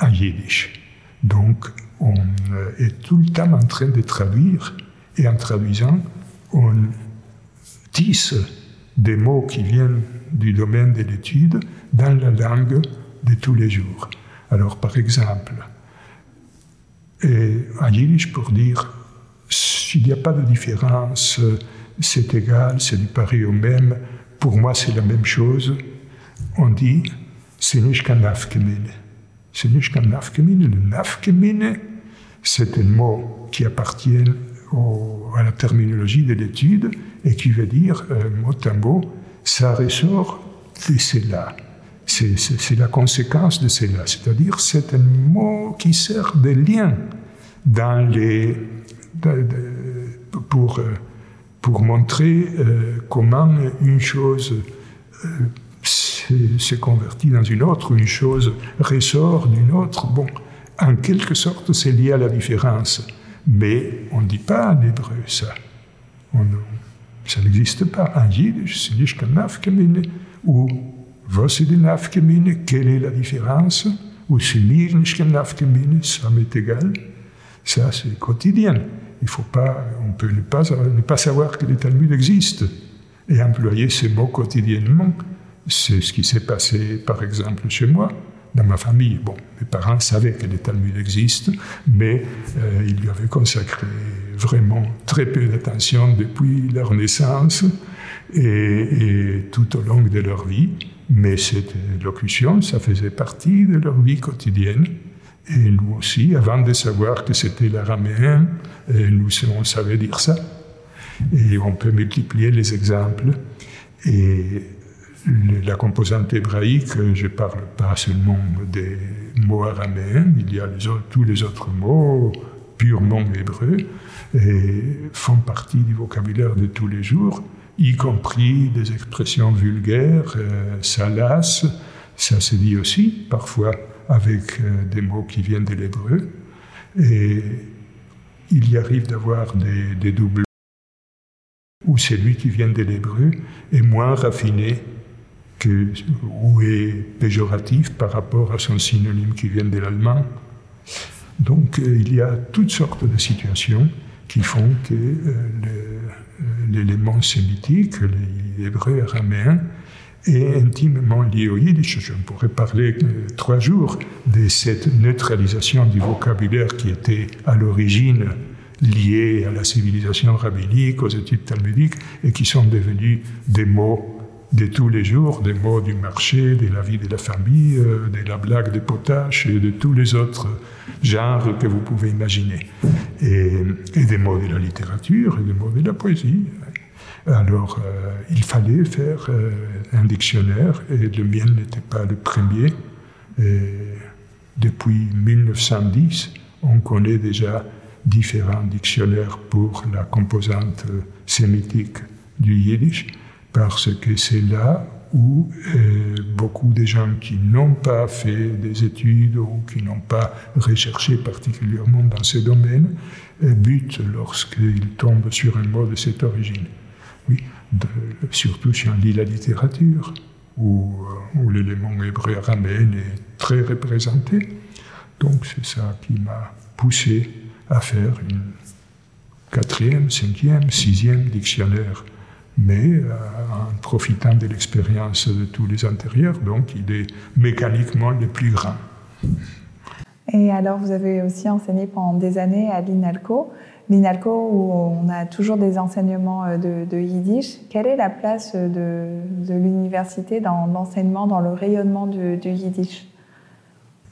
en yiddish. Donc, on euh, est tout le temps en train de traduire et en traduisant, on tisse des mots qui viennent du domaine de l'étude dans la langue de tous les jours. Alors, par exemple, et en yiddish, pour dire s'il n'y a pas de différence, c'est égal, c'est du pareil au même, pour moi c'est la même chose, on dit c'est. C'est nafkemine. Le nafkemine, c'est un mot qui appartient à la terminologie de l'étude et qui veut dire, euh, mot à mot, ça ressort de cela. C'est la conséquence de cela. C'est-à-dire, c'est un mot qui sert de lien dans les, pour, euh, pour montrer euh, comment une chose se convertit dans une autre, une chose ressort d'une autre. Bon, en quelque sorte, c'est lié à la différence. Mais on ne dit pas en hébreu ça. ça n'existe pas. En yiddish, c'est nafkemine. Ou die nafkemine? Quelle est la différence? Ou nafkemine, ça m'est égal? Ça, c'est quotidien. Il faut pas, on peut ne pas, ne pas savoir que le Talmud existe et employer ces mots quotidiennement. C'est ce qui s'est passé, par exemple, chez moi. dans ma famille. Bon, mes parents savaient que les Talmuds existent, mais euh, ils lui avaient consacré vraiment très peu d'attention depuis leur naissance et, tout au long de leur vie. Mais cette locution, ça faisait partie de leur vie quotidienne. Et nous aussi, avant de savoir que c'était l'araméen, nous on savait dire ça. Et on peut multiplier les exemples. Et la composante hébraïque, je ne parle pas seulement des mots araméens, il y a tous les autres mots purement hébreux et font partie du vocabulaire de tous les jours, y compris des expressions vulgaires, euh, salaces, ça se dit aussi parfois avec euh, des mots qui viennent de l'hébreu. Et il y arrive d'avoir des, des doubles où celui qui vient de l'hébreu est moins raffiné que, ou est péjoratif par rapport à son synonyme qui vient de l'allemand. Donc euh, il y a toutes sortes de situations qui font que euh, euh, l'élément sémitique, l'hébreu araméen, est intimement lié au yiddish. Je pourrais parler trois jours de cette neutralisation du vocabulaire qui était à l'origine liée à la civilisation rabbinique, aux études talmudiques, et qui sont devenus des mots de tous les jours, des mots du marché, de la vie de la famille, euh, de la blague de potache et de tous les autres genres que vous pouvez imaginer. Et, des mots de la littérature et des mots de la poésie. Alors, euh, il fallait faire euh, un dictionnaire et le mien n'était pas le premier. Depuis 1910, on connaît déjà différents dictionnaires pour la composante sémitique du yiddish parce que c'est là où euh, beaucoup de gens qui n'ont pas fait des études ou qui n'ont pas recherché particulièrement dans ce domaine euh, butent lorsqu'ils tombent sur un mot de cette origine. Oui, surtout si on lit la littérature, où, euh, où l'élément hébreu araméen est très représenté. Donc c'est ça qui m'a poussé à faire une quatrième, cinquième, sixième dictionnaire mais euh, en profitant de l'expérience de tous les antérieurs, donc il est mécaniquement le plus grand. Et alors, vous avez aussi enseigné pendant des années à l'INALCO, l'INALCO où on a toujours des enseignements euh, de, yiddish. Quelle est la place de, l'université dans l'enseignement, dans le rayonnement du yiddish?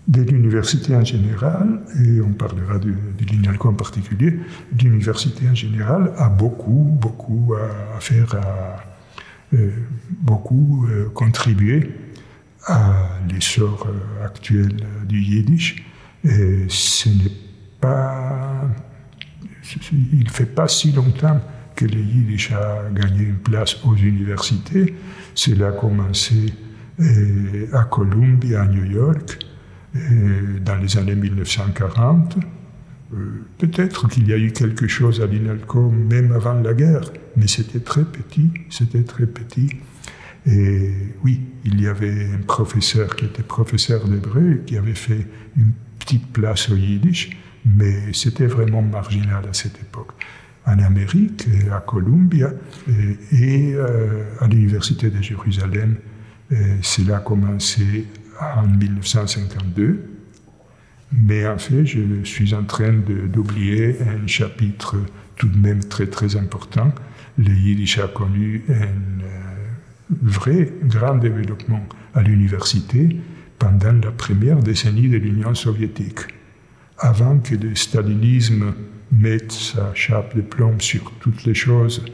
De l'université en général, et on parlera de, l'INALCO en particulier, l'université en général a beaucoup, beaucoup à, faire, euh, beaucoup euh, contribué à l'essor euh, actuel du yiddish. Et ce n'est pas. Il ne fait pas si longtemps que le yiddish a gagné une place aux universités. Cela a commencé à Columbia, à New York dans les années 1940. Euh, peut-être qu'il y a eu quelque chose à l'INALCO même avant la guerre, mais c'était très petit, c'était très petit. Et oui, il y avait un professeur qui était professeur d'hébreu, qui avait fait une petite place au yiddish, mais c'était vraiment marginal à cette époque. En Amérique, à Columbia et, euh, à l'Université de Jérusalem, cela a commencé en 1952, mais en fait, je suis en train d'oublier un chapitre tout de même très très important. Le Yiddish a connu un euh, vrai grand développement à l'université pendant la première décennie de l'Union soviétique. Avant que le stalinisme mette sa chape de plomb sur toutes les choses,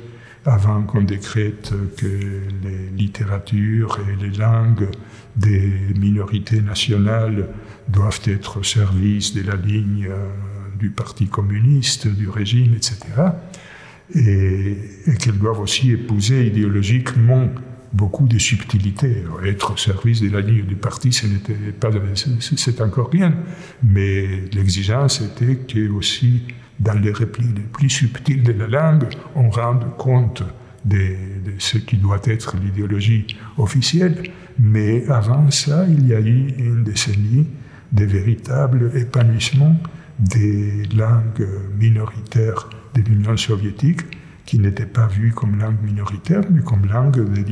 avant qu'on décrète que les littératures et les langues des minorités nationales doivent être au service de la ligne euh, du Parti communiste, du régime, etc. Et, qu'elles doivent aussi épouser idéologiquement beaucoup de subtilités. Être au service de la ligne du parti, ce pas, c'est encore rien. Mais l'exigence était que aussi, dans les replis les plus subtils de la langue, on rende compte de, ce qui doit être l'idéologie officielle. Mais avant ça, il y a eu une décennie de véritable épanouissement des langues minoritaires de l'Union soviétique, qui n'étaient pas vues comme langues minoritaires, mais comme langues de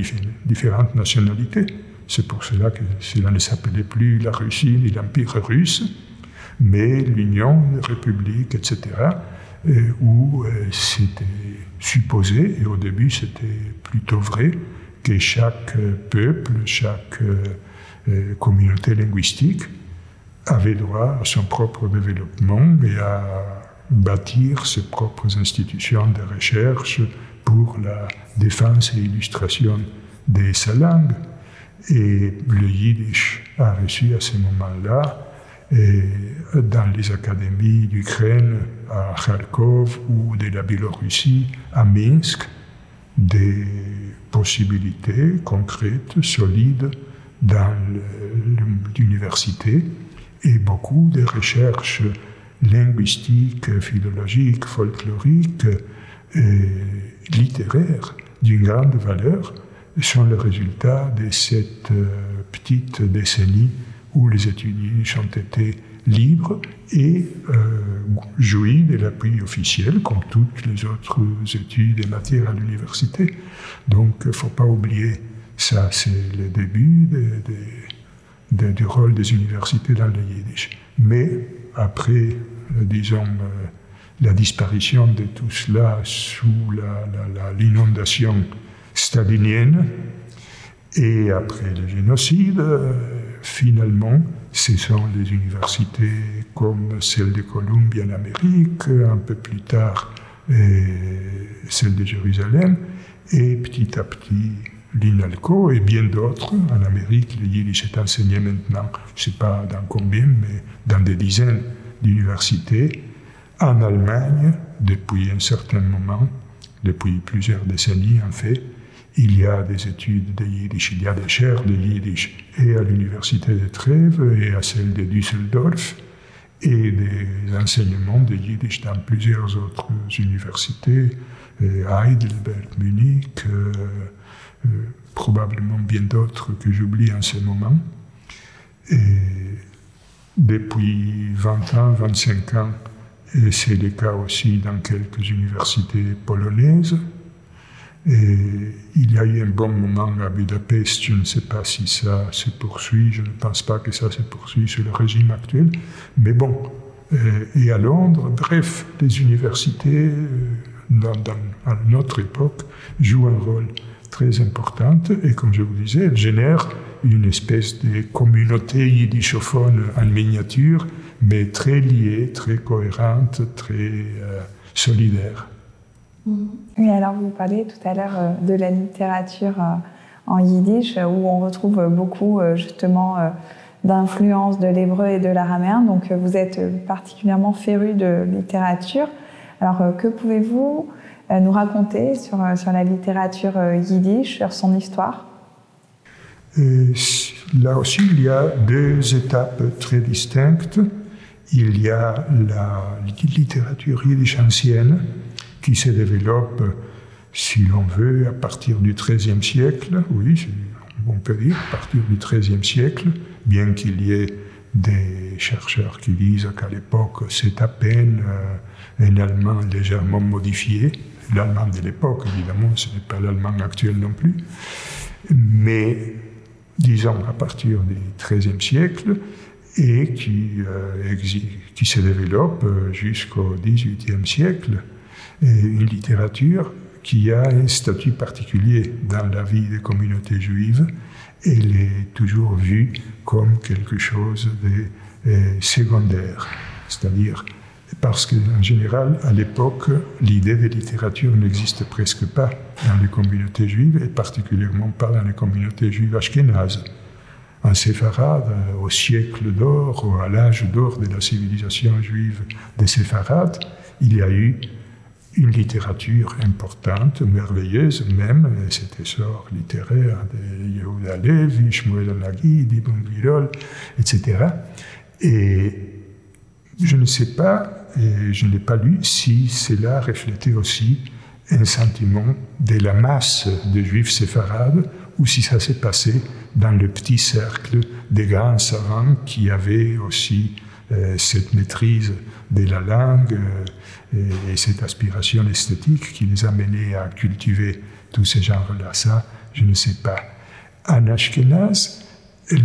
différentes nationalités. C'est pour cela que cela ne s'appelait plus la Russie ni l'Empire russe, mais l'Union, la République, etc., où c'était supposé, et au début c'était plutôt vrai, que chaque peuple, chaque communauté linguistique avait droit à son propre développement et à bâtir ses propres institutions de recherche pour la défense et illustration de sa langue. Et le yiddish a reçu à ce moment-là, dans les académies d'Ukraine, à Kharkov ou de la Biélorussie, à Minsk, des possibilités concrètes, solides dans l'université et beaucoup de recherches linguistiques, philologiques, folkloriques, et littéraires d'une grande valeur sont le résultat de cette euh, petite décennie où les étudiants ont été libres et euh, de l'appui officiel, comme toutes les autres études et matières à l'université. Donc, il ne faut pas oublier ça, c'est le début du rôle des universités dans le yiddish. Mais après, disons, euh, la disparition de tout cela sous l'inondation stalinienne et après le génocide, euh, finalement, ce sont les universités comme celle de Columbia en Amérique, un peu plus tard celle de Jérusalem, et petit à petit l'INALCO et bien d'autres. En Amérique, le yiddish est enseigné maintenant, je ne sais pas dans combien, mais dans des dizaines d'universités. En Allemagne, depuis un certain moment, depuis plusieurs décennies en fait, il y a des études de yiddish, il y a des chaires de yiddish et à l'université de Trèves et à celle de Düsseldorf et des enseignements de yiddish dans plusieurs autres universités, Heidelberg, Munich, euh, euh, probablement bien d'autres que j'oublie en ce moment. Et depuis 20 ans, 25 ans, et c'est le cas aussi dans quelques universités polonaises. Et il y a eu un bon moment à Budapest, je ne sais pas si ça se poursuit, je ne pense pas que ça se poursuit sous le régime actuel, mais bon, et à Londres, bref, les universités, euh, dans, à notre époque, jouent un rôle très importante et comme je vous disais, elle génère une espèce de communauté yiddishophone en miniature, mais très liée, très cohérente, très euh, solidaire. Oui, alors vous parlez tout à l'heure euh, de la littérature euh, en yiddish où on retrouve beaucoup justement d'influence de l'hébreu et de l'araméen. Donc vous êtes particulièrement féru de littérature. Alors que pouvez-vous euh, nous raconter sur, euh, la littérature euh, yiddish, sur son histoire? Là aussi, il y a deux étapes très distinctes. Il y a la littérature yiddish ancienne qui se développe, si l'on veut, à partir du XIIIe siècle, oui, on peut dire, à partir du XIIIe siècle, bien qu'il y ait des chercheurs qui disent qu'à l'époque, c'est à peine un allemand légèrement modifié. L'allemand de l'époque, évidemment, ce n'est pas l'allemand actuel non plus, mais disons à partir du XIIIe siècle et qui, euh, se développe euh, jusqu'au XVIIIe siècle, une littérature qui a un statut particulier dans la vie des communautés juives. Elle est toujours vue comme quelque chose de euh, secondaire, c'est-à-dire parce qu'en général, à l'époque, l'idée de littérature n'existe presque pas dans les communautés juives, et particulièrement pas dans les communautés juives ashkénazes. En séfarade, au siècle d'or, ou à l'âge d'or de la civilisation juive des séfarades, il y a eu une littérature importante, merveilleuse même, cet essor littéraire de Yehuda Levi, Shmuel Anagi, Ibn Virol, etc. Et je ne sais pas et je ne l'ai pas lu, si cela reflétait aussi un sentiment de la masse de juifs séfarades ou si ça s'est passé dans le petit cercle des grands savants qui avaient aussi euh, cette maîtrise de la langue euh, et, cette aspiration esthétique qui les amenait à cultiver tous ces genres-là. Ça, je ne sais pas. En Ashkenaz,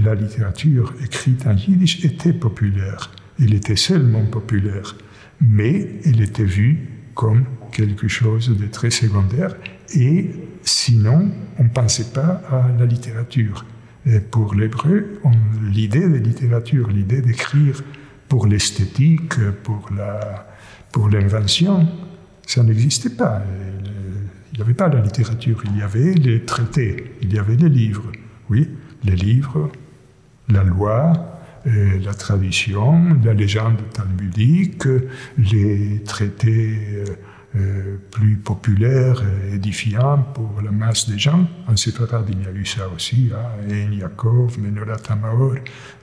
la littérature écrite en yiddish était populaire. Elle était seulement populaire, mais elle était vue comme quelque chose de très secondaire et sinon, on ne pensait pas à la littérature. Pour l'hébreu, l'idée de littérature, l'idée d'écrire pour l'esthétique, pour la, pour l'invention, ça n'existait pas. Il n'y avait pas la littérature, il y avait les traités, il y avait les livres. Oui, les livres, la loi, euh, la tradition, la légende talmudique, les traités euh, euh, plus populaires, édifiants pour la masse des gens. En séparade, il y a eu ça aussi, hein, Yaakov, Menorat Amaor,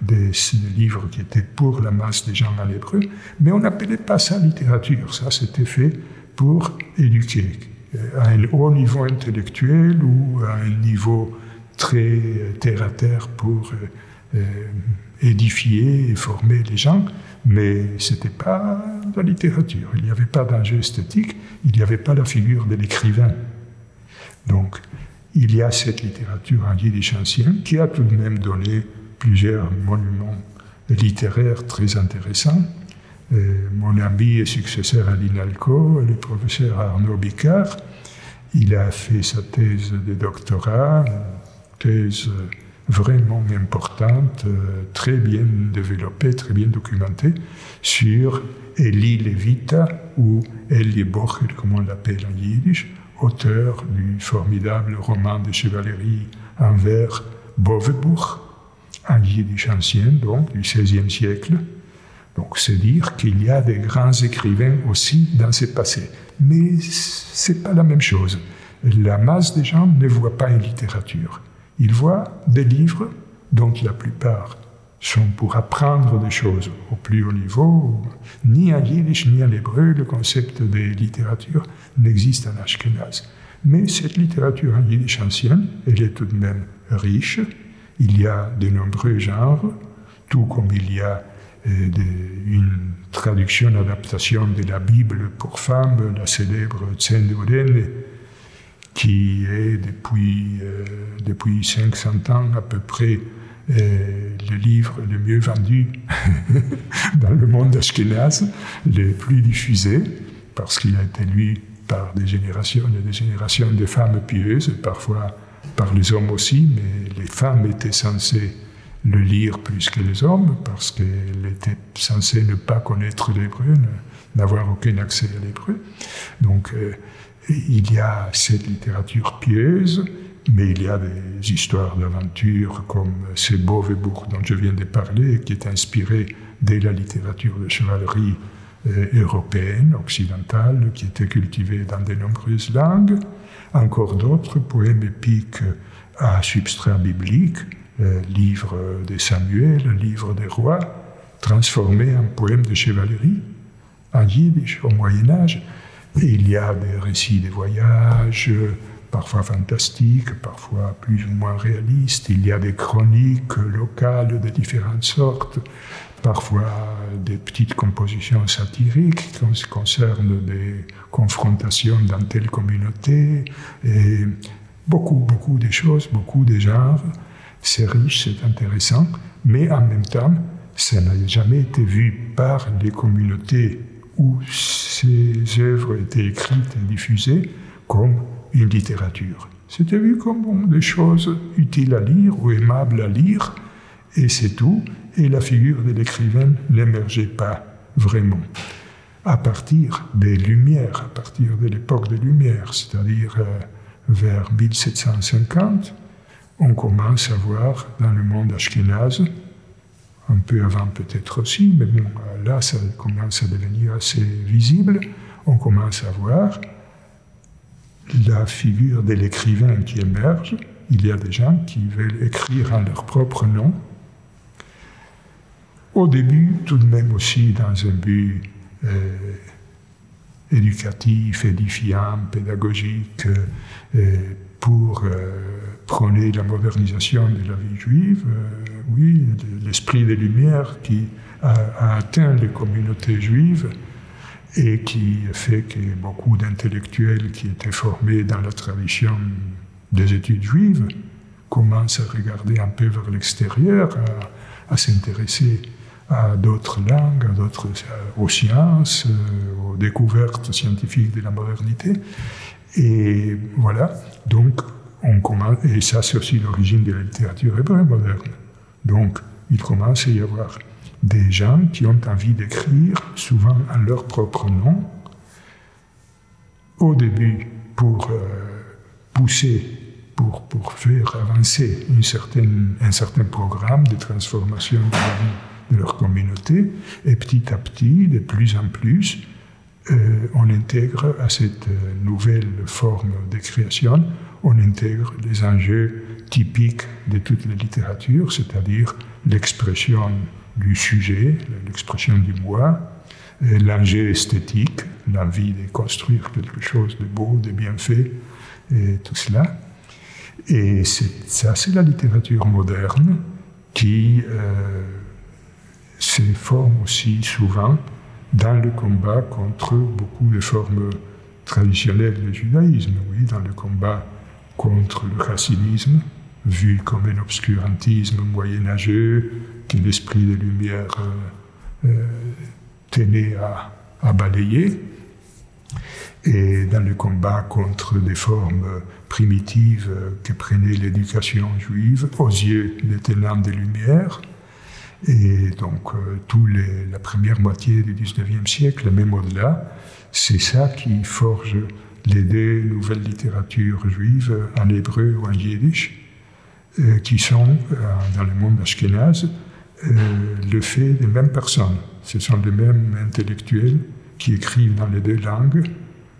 des, livres qui étaient pour la masse des gens en hébreu, mais on n'appelait pas ça littérature, ça c'était fait pour éduquer à un haut niveau intellectuel ou à un niveau très terre à terre pour euh, édifier et former les gens, mais ce n'était pas la littérature. Il n'y avait pas d'enjeu esthétique, il n'y avait pas la figure de l'écrivain. Donc, il y a cette littérature en yiddish ancien qui a tout de même donné plusieurs monuments littéraires très intéressants. Euh, mon ami et successeur à l'INALCO, le professeur Arnaud Bicard, il a fait sa thèse de doctorat, thèse vraiment importante, euh, très bien développée, très bien documentée, sur Elie Levita, ou Elie Bocher, comme on l'appelle en yiddish, auteur du formidable roman de chevalerie en vers Bovebuch, en yiddish ancien, donc du XVIe siècle. Donc c'est dire qu'il y a des grands écrivains aussi dans ce passé. Mais c'est pas la même chose. La masse des gens ne voit pas une littérature. Ils voient des livres dont la plupart sont pour apprendre des choses au plus haut niveau. Ni en yiddish ni en hébreu, le concept de littérature n'existe en ashkenaz. Mais cette littérature en yiddish ancienne, elle est tout de même riche. Il y a de nombreux genres, tout comme il y a euh, une traduction, adaptation de la Bible pour femmes, la célèbre Tsendoren, qui est depuis, euh, depuis 500 ans à peu près euh, le livre le mieux vendu dans le monde ashkénaze, le plus diffusé, parce qu'il a été lu par des générations et des générations de femmes pieuses, parfois par les hommes aussi, mais les femmes étaient censées le lire plus que les hommes, parce qu'elles étaient censées ne pas connaître l'hébreu, n'avoir aucun accès à l'hébreu. Donc, euh, il y a cette littérature pieuse, mais il y a des histoires d'aventure comme ce Boveburg dont je viens de parler, qui est inspiré de la littérature de chevalerie euh, européenne, occidentale, qui était cultivée dans de nombreuses langues. Encore d'autres poèmes épiques à substrat biblique, euh, livre de Samuel, livre des rois, transformés en poèmes de chevalerie en yiddish au Moyen Âge il y a des récits de voyages, parfois fantastiques, parfois plus ou moins réalistes. Il y a des chroniques locales de différentes sortes, parfois des petites compositions satiriques qui concernent des confrontations dans telle communauté. Et beaucoup, beaucoup de choses, beaucoup de genres. C'est riche, c'est intéressant, mais en même temps, ça n'a jamais été vu par les communautés où ces œuvres étaient écrites et diffusées comme une littérature. C'était vu comme des choses utiles à lire ou aimables à lire, et c'est tout, et la figure de l'écrivain n'émergeait pas vraiment. À partir des Lumières, à partir de l'époque des Lumières, c'est-à-dire euh, vers 1750, on commence à voir dans le monde ashkénaze un peu avant peut-être aussi, mais bon, là, ça commence à devenir assez visible. On commence à voir la figure de l'écrivain qui émerge. Il y a des gens qui veulent écrire en leur propre nom. Au début, tout de même aussi dans un but euh, éducatif, édifiant, pédagogique, euh, pour euh, prôner la modernisation de la vie juive, oui, l'esprit des Lumières qui a, atteint les communautés juives et qui fait que beaucoup d'intellectuels qui étaient formés dans la tradition des études juives, commence à regarder un peu vers l'extérieur, à, s'intéresser à d'autres langues, d'autres, aux sciences, aux découvertes scientifiques de la modernité. Et voilà, donc on commence, et ça c'est aussi l'origine de la littérature hébraïque moderne. Donc il commence à y avoir des gens qui ont envie d'écrire, souvent en leur propre nom, au début pour euh, pousser, pour, pour faire avancer un certain programme de transformation de leur communauté, et petit à petit, de plus en plus, euh, on intègre à cette euh, nouvelle forme de création, on intègre les enjeux typiques de toute la littérature, c'est-à-dire l'expression du sujet, l'expression du moi, l'enjeu esthétique, l'envie de construire quelque chose de beau, de bien fait, et tout cela. Et ça, c'est la littérature moderne qui euh, se forme aussi souvent dans le combat contre beaucoup de formes traditionnelles du judaïsme, oui, dans le combat contre le racinisme, vu comme un obscurantisme moyenâgeux que l'esprit de lumière euh, euh, tenait à, balayer, et dans le combat contre des formes primitives que prenait l'éducation juive aux yeux des tenants des Lumières. Et donc, euh, tout les, la première moitié du 19e siècle, même au-delà, c'est ça qui forge les deux nouvelles littératures juives en hébreu ou en yiddish, euh, qui sont, dans le monde ashkénaze, le fait des mêmes personnes. Ce sont les mêmes intellectuels qui écrivent dans les deux langues.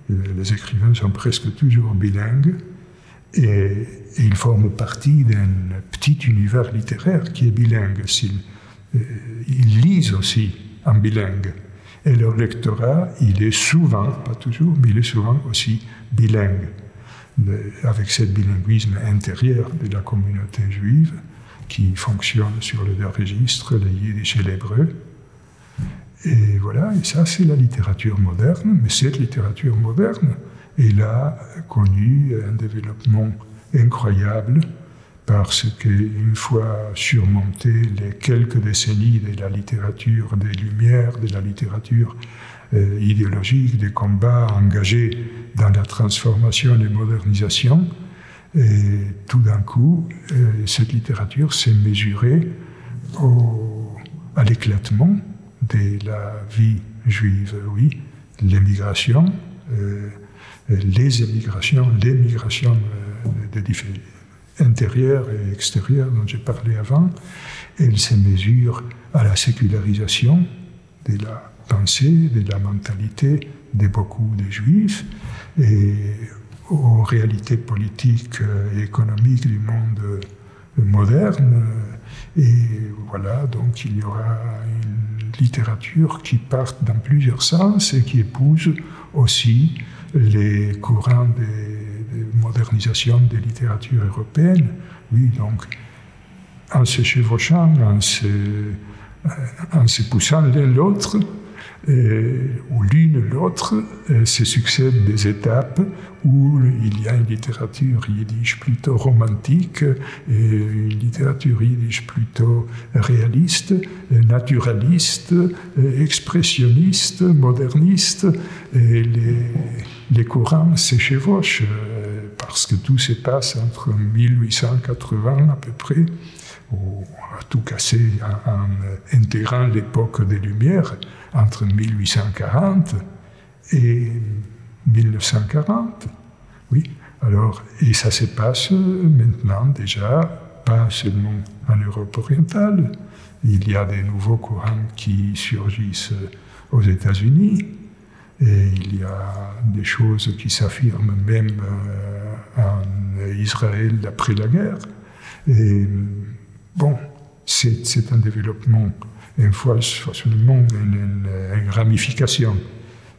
Les écrivains sont presque toujours bilingues. Et, ils forment partie d'un petit univers littéraire qui est bilingue. Ils, ils lisent aussi en bilingue. Et leur lectorat, il est souvent, pas toujours, mais il est souvent aussi bilingue, avec ce bilinguisme intérieur de la communauté juive qui fonctionne sur les deux registres, le yiddish et l'hébreu. Et voilà, et ça c'est la littérature moderne, mais cette littérature moderne, elle a connu un développement incroyable parce qu'une fois surmonté les quelques décennies de la littérature des Lumières, de la littérature euh, idéologique, des combats engagés dans la transformation et modernisation, et tout d'un coup, euh, cette littérature s'est mesurée à l'éclatement de la vie juive, oui, l'émigration, euh, les émigrations, de différents intérieure et extérieure dont j'ai parlé avant, elle se mesure à la sécularisation de la pensée, de la mentalité de beaucoup de juifs. Et aux réalités politiques et économiques du monde moderne. Et voilà, donc il y aura une littérature qui part dans plusieurs sens et qui épouse aussi les courants des modernisation des littératures européennes. Oui, donc, en se chevauchant, en se, euh, en se poussant l'un l'autre, euh, ou l'une l'autre, euh, se succèdent des étapes où il y a une littérature yiddish plutôt romantique et une littérature yiddish plutôt réaliste, naturaliste, expressionniste, moderniste, et les, les courants se chevauchent parce que tout se passe entre 1880 à peu près, ou tout casser en, intégrant l'époque des Lumières, entre 1840 et 1940. Oui, alors, et ça se passe maintenant déjà, pas seulement en Europe orientale, il y a des nouveaux courants qui surgissent aux États-Unis, et il y a des choses qui s'affirment même euh, en Israël après la guerre. Et bon, c'est un développement, une fois seulement une, une, ramification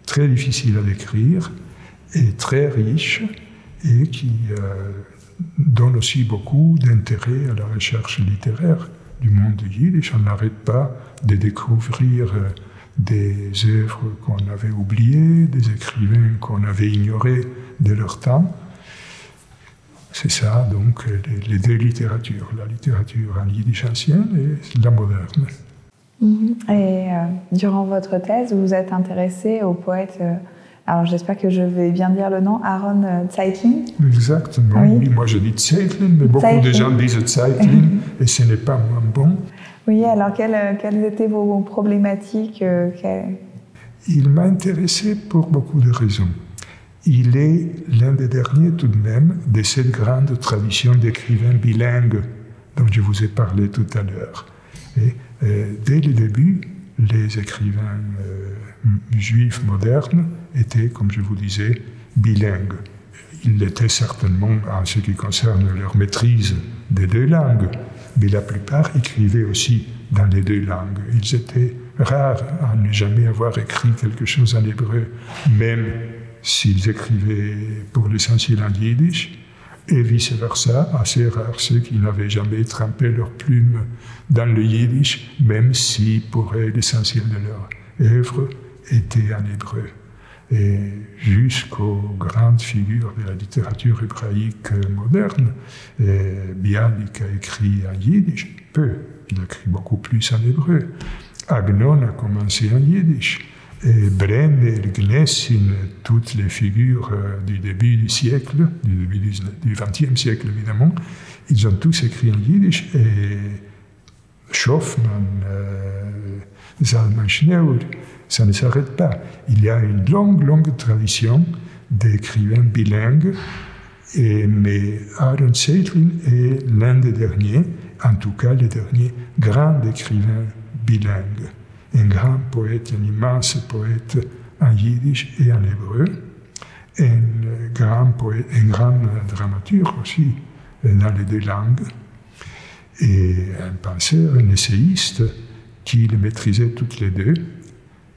très difficile à décrire et très riche et qui euh, donne aussi beaucoup d'intérêt à la recherche littéraire du monde yiddish. On n'arrête pas de découvrir euh, des œuvres qu'on avait oubliées, des écrivains qu'on avait ignorés de leur temps. C'est ça, donc, les, deux littératures, la littérature en yiddish ancienne et la moderne. Mhm. Et euh, durant votre thèse, vous vous êtes intéressé au poète, euh, alors j'espère que je vais bien dire le nom, Aaron euh, Zeitlin Exactement, oui. moi je dis Zeitlin, mais beaucoup de gens disent Zeitlin et ce n'est pas moins bon. Oui, alors quelles, quelles étaient vos problématiques Il m'a intéressé pour beaucoup de raisons. Il est l'un des derniers tout de même de cette grande tradition d'écrivains bilingues dont je vous ai parlé tout à l'heure. Et euh, dès le début, les écrivains euh, juifs modernes étaient, comme je vous disais, bilingues. Ils l'étaient certainement en ce qui concerne leur maîtrise des deux langues, mais la plupart écrivaient aussi dans les deux langues. Ils étaient rares à ne jamais avoir écrit quelque chose en hébreu, même s'ils écrivaient pour l'essentiel en yiddish, et vice-versa, assez rares ceux qui n'avaient jamais trempé leur plume dans le yiddish, même si pour eux l'essentiel de leur œuvre était en hébreu. Et jusqu'aux grandes figures de la littérature hébraïque moderne, Bialik a écrit en yiddish, peu, il a écrit beaucoup plus en hébreu. Agnon a commencé en yiddish. Et Brenner, Gnessin, toutes les figures euh, du début du siècle, du début du XXe siècle évidemment, ils ont tous écrit en yiddish et Schoffmann, euh, Zalman Schneur, ça ne s'arrête pas. Il y a une longue, longue tradition d'écrivains bilingues, et, mais Aaron Seitlin est l'un des derniers, en tout cas le dernier grand écrivain bilingue un grand poète, un immense poète en yiddish et en hébreu, un grand, poète, un grand dramaturge aussi dans les deux langues, et un penseur, un essayiste qui les maîtrisait toutes les deux,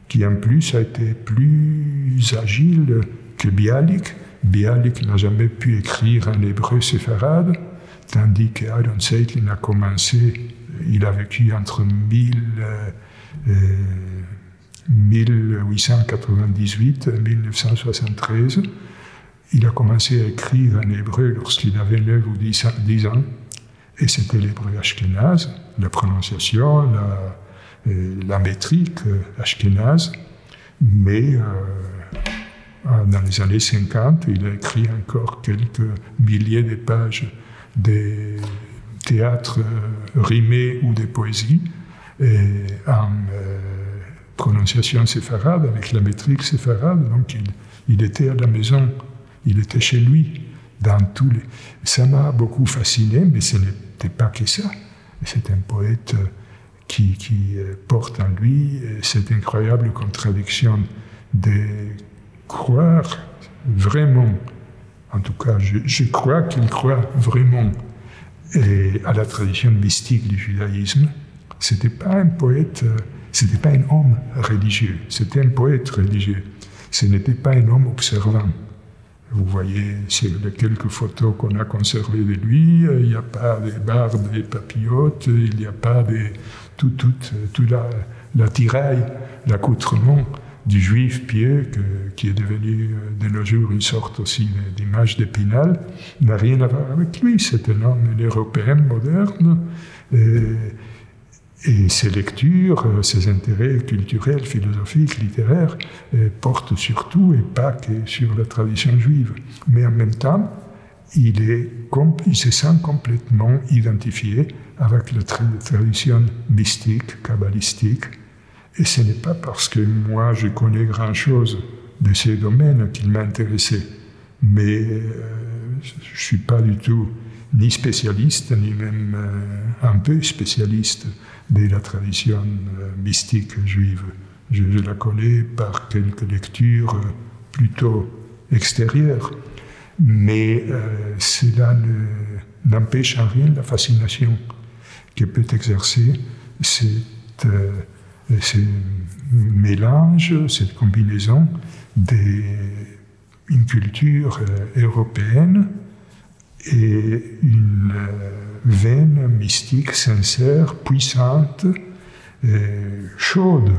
qui en plus a été plus agile que Bialik. Bialik n'a jamais pu écrire en hébreu séfarade, tandis que Aaron Seitlin a commencé, il a vécu entre 1000 1898-1973. Il a commencé à écrire en hébreu lorsqu'il avait 9 ou 10 ans, et c'était l'hébreu ashkénaze, la prononciation, la, euh, métrique euh, ashkénaze. Mais euh, dans les années 50, il a écrit encore quelques milliers de pages de théâtre rimé ou de poésie et en euh, prononciation séfarade, avec la métrique séfarade. Donc il, était à la maison, il était chez lui. Dans tous les... Ça m'a beaucoup fasciné, mais ce n'était pas que ça. C'est un poète qui, qui, euh, porte en lui cette incroyable contradiction de croire vraiment, en tout cas je, crois qu'il croit vraiment à la tradition mystique du judaïsme, c'était pas un poète, euh, c'était pas un homme religieux, c'était un poète religieux. Ce n'était pas un homme observant. Vous voyez sur les quelques photos qu'on a conservées de lui, euh, il n'y a pas de barbe et papillotes, il n'y a pas de tout, tout, tout la, tiraille, l'accoutrement du juif pieux qui est devenu euh, de nos jours une sorte aussi d'image d'épinal, n'a rien à voir avec lui. C'est un homme européen moderne. Ses lectures, euh, ses intérêts culturels, philosophiques, littéraires euh, portent surtout et pas que sur la tradition juive. Mais en même temps, il se sent complètement identifié avec la tradition mystique, kabbalistique. Et ce n'est pas parce que moi je connais grand-chose de ces domaines qu'il m'a intéressé, mais euh, je ne suis pas du tout ni spécialiste, ni même un peu spécialiste de la tradition euh, mystique juive. Je, la connais par quelques lectures euh, plutôt extérieures, mais euh, cela n'empêche en rien la fascination que peut exercer cette, ce mélange, cette combinaison d'une culture européenne et une veine mystique, sincère, puissante, chaude,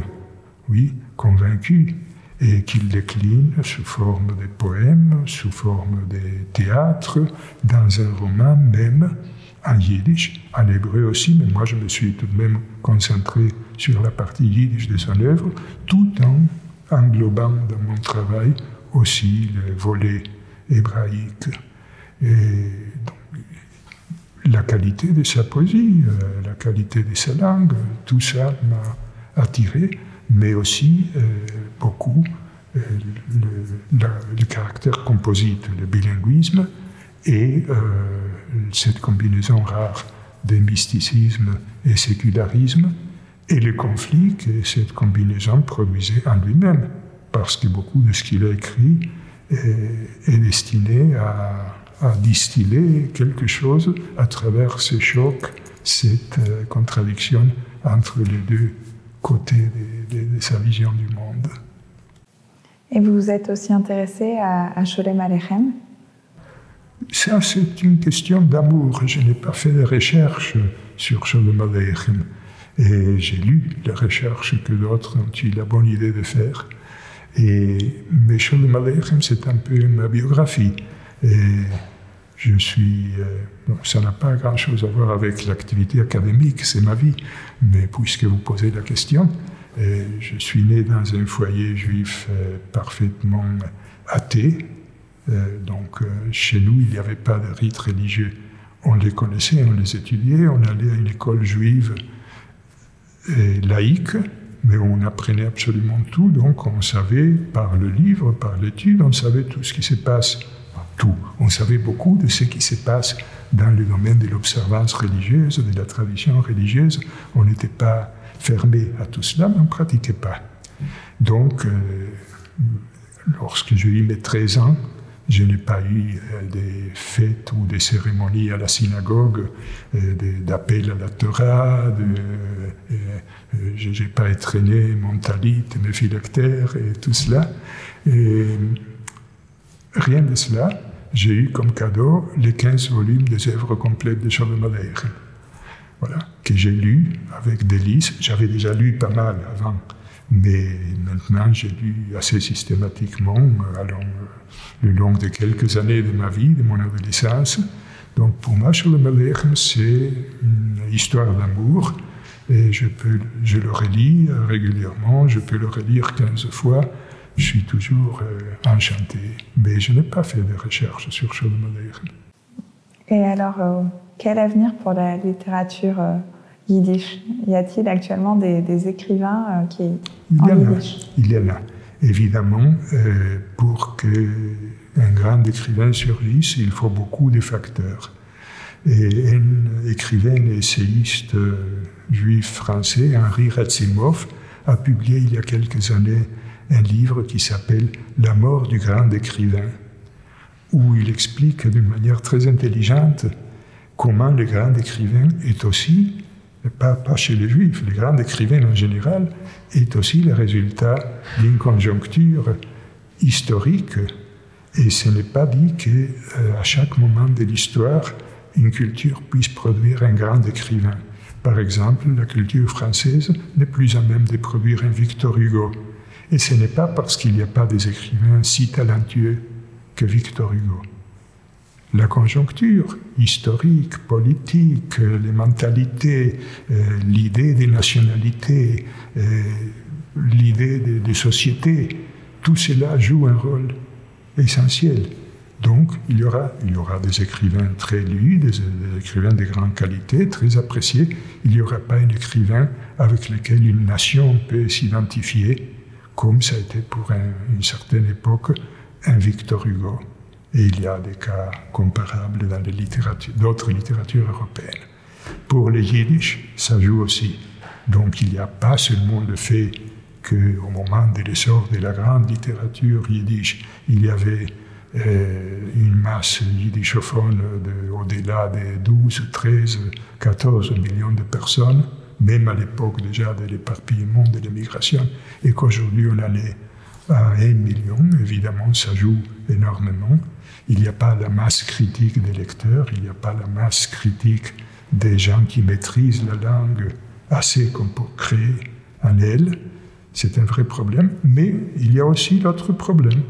oui, convaincue. et qu'il décline sous forme de poèmes, sous forme de théâtre, dans un roman même en yiddish, en hébreu aussi, mais moi je me suis tout de même concentré sur la partie yiddish de son œuvre, tout en englobant dans mon travail aussi le volet hébraïque. Et la qualité de sa poésie, euh, la qualité de sa langue, tout ça m'a attiré, mais aussi euh, beaucoup euh, le, caractère composite, le bilinguisme et cette combinaison rare de mysticisme et sécularisme et le conflit que cette combinaison produisait en lui-même, parce que beaucoup de ce qu'il a écrit est destiné à à distiller quelque chose à travers ce choc, cette euh, contradiction entre les deux côtés de, sa vision du monde. Et vous vous êtes aussi intéressé à, à Sholem Alechem? Ça, c'est une question d'amour. Je n'ai pas fait de recherches sur Sholem Alechem. Et j'ai lu les recherches que d'autres ont eu la bonne idée de faire. Et, mais Sholem Alechem, c'est un peu ma biographie. Et je suis. Euh, ça n'a pas grand-chose à voir avec l'activité académique, c'est ma vie. Mais puisque vous posez la question, euh, je suis né dans un foyer juif euh, parfaitement athée. donc, chez nous, il n'y avait pas de rites religieux. On les connaissait, on les étudiait, on allait à une école juive laïque, mais on apprenait absolument tout. Donc, on savait, par le livre, par l'étude, on savait tout ce qui se passe tout. On savait beaucoup de ce qui se passe dans le domaine de l'observance religieuse, de la tradition religieuse. On n'était pas fermé à tout cela, mais on ne pratiquait pas. Donc, euh, lorsque j'ai eu mes 13 ans, je n'ai pas eu euh, des fêtes ou des cérémonies à la synagogue, euh, d'appel à la Torah, je n'ai pas étreigné mon talit, mes phylactères et tout cela. Rien de cela. J'ai eu comme cadeau les 15 volumes des œuvres complètes de Charles Madère. Voilà, que j'ai lu avec délice. J'avais déjà lu pas mal avant, mais maintenant j'ai lu assez systématiquement, euh, euh, le long de quelques années de ma vie, de mon adolescence. Donc pour moi, Charles Madère, c'est une histoire d'amour. Et je, peux, je le relis régulièrement, je peux le relire 15 fois je suis toujours euh, enchanté. Mais je n'ai pas fait de recherche sur modernes. Et alors, euh, quel avenir pour la littérature euh, yiddish? Y a-t-il actuellement des, écrivains qui il en, yiddish? Il y en a. Évidemment, pour qu'un grand écrivain surgisse, il faut beaucoup de facteurs. Et un écrivain et essayiste juif français, Henri Ratzimov, a publié il y a quelques années un livre qui s'appelle La mort du grand écrivain, où il explique d'une manière très intelligente comment le grand écrivain est aussi, pas, pas chez les juifs, le grand écrivain en général, est aussi le résultat d'une conjoncture historique. Et ce n'est pas dit qu'à euh, chaque moment de l'histoire, une culture puisse produire un grand écrivain. Par exemple, la culture française n'est plus à même de produire un Victor Hugo. Et ce n'est pas parce qu'il n'y a pas des écrivains si talentueux que Victor Hugo. La conjoncture historique, politique, les mentalités, euh, l'idée des nationalités, euh, l'idée des, sociétés, tout cela joue un rôle essentiel. Donc, il y aura, des écrivains très lus, des, écrivains de grande qualité, très appréciés. Il n'y aura pas un écrivain avec lequel une nation peut s'identifier comme ça a été pour une certaine époque un Victor Hugo. Et il y a des cas comparables dans d'autres littératures européennes. Pour les yiddish, ça joue aussi. Donc il n'y a pas seulement le fait qu'au moment de l'essor de la grande littérature yiddish, il y avait euh, une masse yiddishophone de, au-delà des 12, 13, 14 millions de personnes, même à l'époque déjà de l'éparpillement de l'immigration, et qu'aujourd'hui on en est à un million, évidemment ça joue énormément. Il n'y a pas la masse critique des lecteurs, il n'y a pas la masse critique des gens qui maîtrisent la langue assez comme pour créer en elle. c'est un vrai problème. Mais il y a aussi l'autre problème.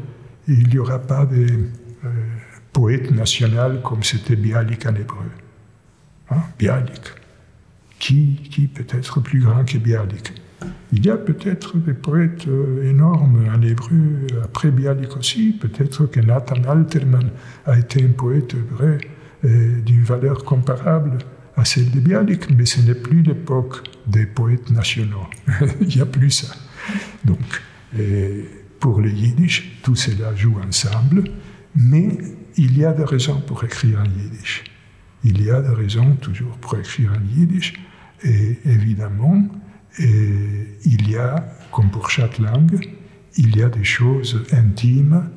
Il n'y aura pas de euh, poète national comme c'était Bialik en hébreu. Hein? Bialik. Qui, peut être plus grand que Bialik Il y a peut-être des poètes euh, énormes en hébreu après Bialik aussi. Peut-être que Nathan Alterman a été un poète vrai euh, d'une valeur comparable à celle de Bialik, mais ce n'est plus l'époque des poètes nationaux. Il n'y a plus ça. Donc, pour le yiddish, tout cela joue ensemble, mais il y a des raisons pour écrire en yiddish. Il y a des raisons toujours pour écrire en yiddish, et évidemment, il y a, comme pour chaque langue, il y a des choses intimes,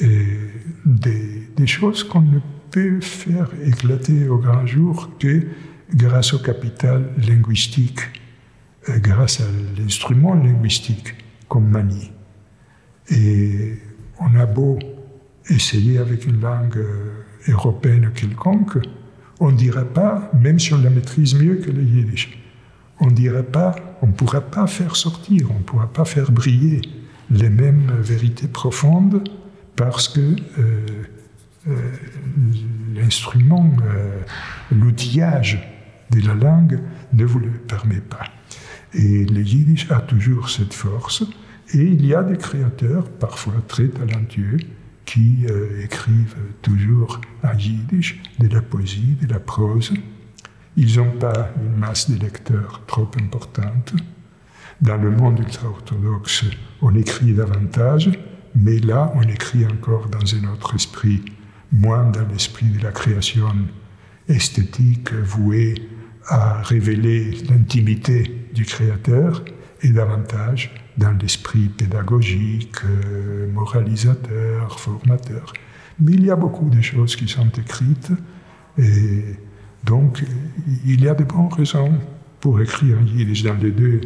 des, des choses qu'on ne peut faire éclater au grand jour que grâce au capital linguistique, euh, grâce à l'instrument linguistique comme manie. Et on a beau essayer avec une langue euh, européenne quelconque, on ne dirait pas, même si on la maîtrise mieux que le yiddish, on ne dirait pas, on pourra pas faire sortir, on ne pourra pas faire briller les mêmes vérités profondes parce que euh, euh, l'instrument, l'outillage de la langue ne vous le permet pas. Et le yiddish a toujours cette force, et il y a des créateurs, parfois très talentueux, qui euh, écrivent toujours en yiddish de la poésie, de la prose. Ils n'ont pas une masse de lecteurs trop importante. Dans le monde ultra-orthodoxe, on écrit davantage, mais là, on écrit encore dans un autre esprit, moins dans l'esprit de la création esthétique vouée à révéler l'intimité du Créateur et davantage dans l'esprit pédagogique, euh, moralisateur, formateur. Mais il y a beaucoup de choses qui sont écrites et donc il y a de bonnes raisons pour écrire en yiddish dans les deux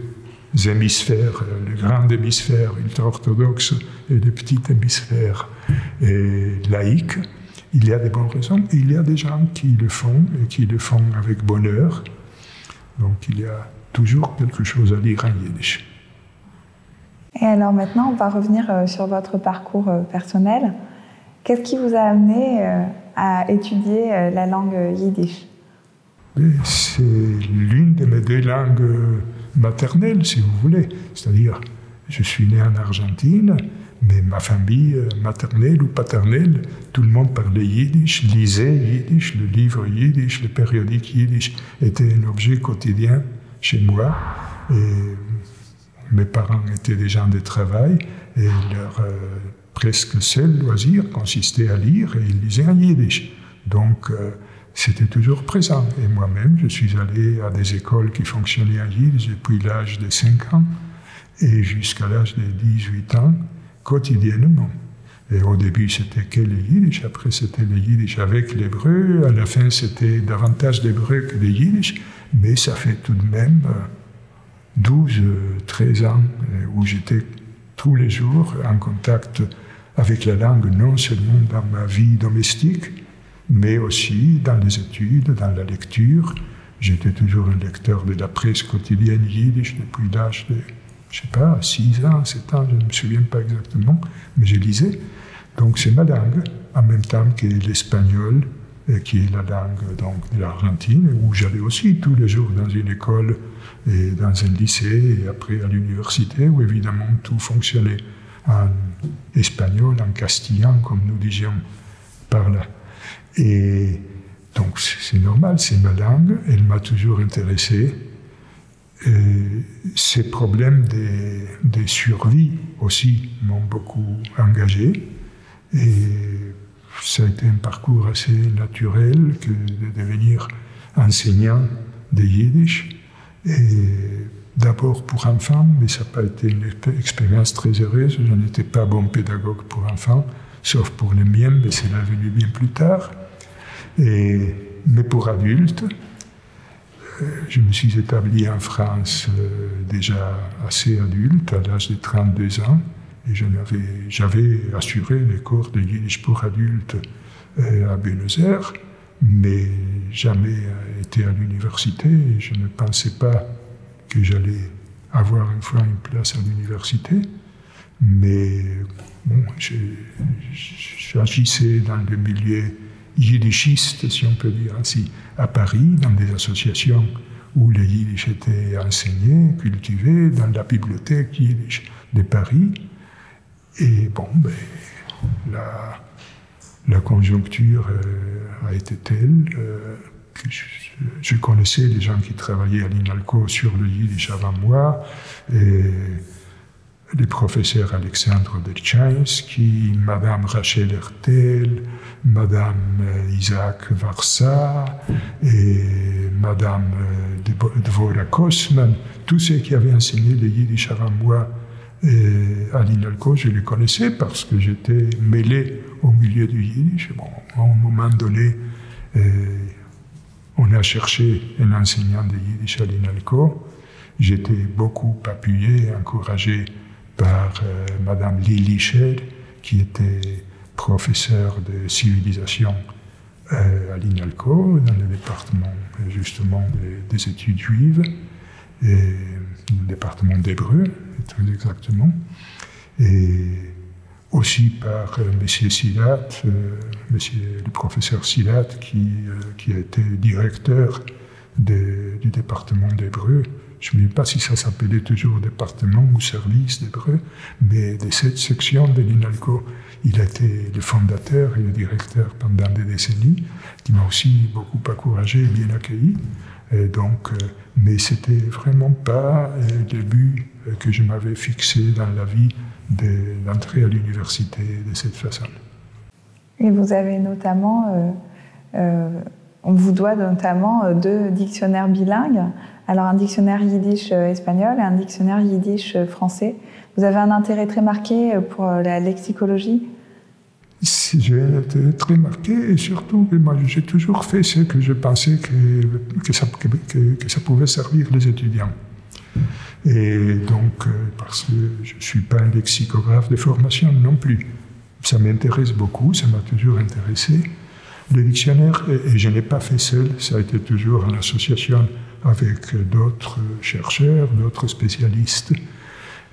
hémisphères, le grand hémisphère ultra-orthodoxe et le petit hémisphère laïque. Il y a des bonnes raisons il y a des gens qui le font et qui le font avec bonheur. Donc il y a toujours quelque chose à lire en yiddish. Et alors maintenant, on va revenir euh, sur votre parcours euh, personnel. Qu'est-ce qui vous a amené euh, à étudier la langue yiddish? C'est l'une de mes deux langues maternelles, si vous voulez. C'est-à-dire, je suis né en Argentine, mais ma famille maternelle ou paternelle, tout le monde parlait yiddish, lisait yiddish, le livre yiddish, le périodique yiddish était un objet quotidien chez moi. Mes parents étaient des gens de travail et leur euh, presque seul loisir consistait à lire et ils lisaient en yiddish. Donc, euh, c'était toujours présent. Et moi-même, je suis allé à des écoles qui fonctionnaient en yiddish depuis l'âge de 5 ans et jusqu'à l'âge de 18 ans quotidiennement. Et au début, c'était que le yiddish, après, c'était le yiddish avec l'hébreu, à la fin, c'était davantage l'hébreu que le yiddish, mais ça fait tout de même 12, euh, 13 euh, ans euh, où j'étais tous les jours en contact avec la langue, non seulement dans ma vie domestique, mais aussi dans les études, dans la lecture. J'étais toujours un lecteur de la presse quotidienne yiddish depuis l'âge de je sais pas, 6 ans, 7 ans, je ne me souviens pas exactement, mais je lisais. Donc c'est ma langue, en même temps que l'espagnol, qui est la langue donc, de l'Argentine, où j'allais aussi tous les jours dans une école et dans un lycée et après à l'université, où évidemment tout fonctionnait en espagnol, en castillan, comme nous disions par là. Et donc c'est normal, c'est ma langue, elle m'a toujours intéressé ces problèmes des, survies aussi m'ont beaucoup engagé. Et ça a été un parcours assez naturel que de devenir enseignant de yiddish. Et d'abord pour enfants, mais ça n'a pas été une expérience très heureuse. Je n'étais pas bon pédagogue pour enfants, sauf pour les miens, mais c'est venu bien plus tard. Et, mais pour adultes, euh, je me suis établi en France euh, déjà assez adulte, à l'âge de 32 ans, et j'avais assuré les cours de Yiddish pour adultes euh, à Buenos Aires, mais jamais à l'université, je ne pensais pas que j'allais avoir une fois une place à l'université. Mais bon, j'agissais dans le milieu yiddishiste, si on peut dire ainsi, à Paris, dans des associations où le yiddish était enseigné, cultivé, dans la bibliothèque yiddish de Paris. Et bon, ben, la, la conjoncture euh, a été telle euh, je, connaissais des gens qui travaillaient à l'INALCO sur le yiddish avant moi. Et, le professeur Alexandre Delchansky, Madame Rachel Hertel, Madame euh, Isaac Varsa et Madame euh, Dvora Kosman, tous ceux qui avaient enseigné le yiddish avant moi à l'INALCO, je les connaissais parce que j'étais mêlé au milieu du yiddish. Bon, moment donné, euh, on a cherché un enseignant de yiddish à l'INALCO. J'étais beaucoup appuyé, encouragé par euh, Madame Lili Scher, qui était professeure de civilisation euh, à l'INALCO, dans le département justement des, études juives, et le département d'hébreu, très exactement, aussi par euh, M. Silat, monsieur, le professeur Silat, qui, qui a été directeur du département d'hébreu je ne sais pas si ça s'appelait toujours département ou service d'hébreu, mais de cette section de l'INALCO, il a été le fondateur et le directeur pendant des décennies, qui m'a aussi beaucoup encouragé et bien accueilli. Et donc, euh, mais c'était vraiment pas euh, le but euh, que je m'avais fixé dans la vie d'entrer à l'université de cette façon. Et vous avez notamment, on vous doit notamment deux dictionnaires bilingues alors un dictionnaire yiddish euh, espagnol et un dictionnaire yiddish euh, français. Vous avez un intérêt très marqué euh, pour la lexicologie? J'ai un intérêt très marqué et surtout moi j'ai toujours fait ce que je pensais que, que, ça, que, ça, pouvait servir les étudiants. Et donc, parce que je ne suis pas un lexicographe de formation non plus. Ça m'intéresse beaucoup, ça m'a toujours intéressé. Le dictionnaire, et je n'ai pas fait seul, ça a été toujours en association avec d'autres chercheurs, d'autres spécialistes.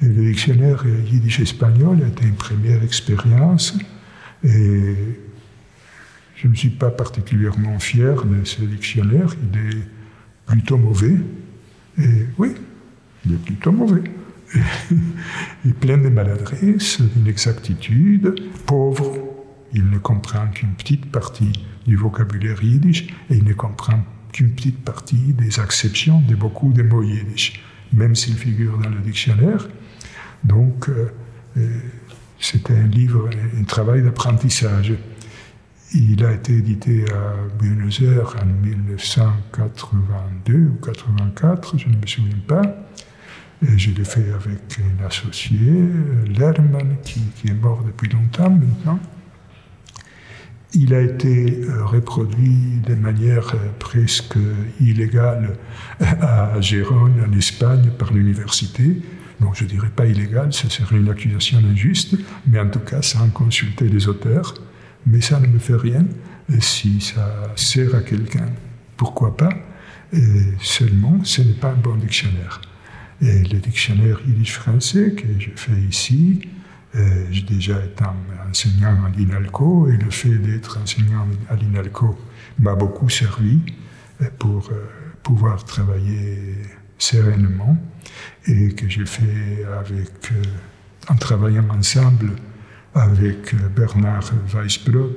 Et le dictionnaire yiddish-espagnol a été une première expérience et je ne suis pas particulièrement fier de ce dictionnaire. Il est plutôt mauvais. Et oui, il est plutôt mauvais. il est plein de maladresses, d'inexactitudes, pauvre. Il ne comprend qu'une petite partie du vocabulaire yiddish et il ne comprend qu'une petite partie des acceptions de beaucoup de mots yiddish, même s'ils figurent dans le dictionnaire. Donc, euh, euh, c'était un livre, un travail d'apprentissage. Il a été édité à Buenos Aires en 1982 ou 84, je ne me souviens pas. Je l'ai fait avec un associé, Lerman, qui, est mort depuis longtemps maintenant. Il a été euh, reproduit de manière euh, presque illégale à Gérone, en Espagne, par l'université. Donc je ne dirais pas illégal, ce serait une accusation injuste, mais en tout cas sans consulter les auteurs. Mais ça ne me fait rien. Si ça sert à quelqu'un, pourquoi pas? Seulement, ce n'est pas un bon dictionnaire. Et le dictionnaire yiddish-français que je fais ici, euh, j'ai déjà été enseignant à l'INALCO et le fait d'être enseignant à l'INALCO m'a beaucoup servi euh, pour euh, pouvoir travailler sereinement et que j'ai fait avec, en travaillant ensemble avec Bernard Weisbrot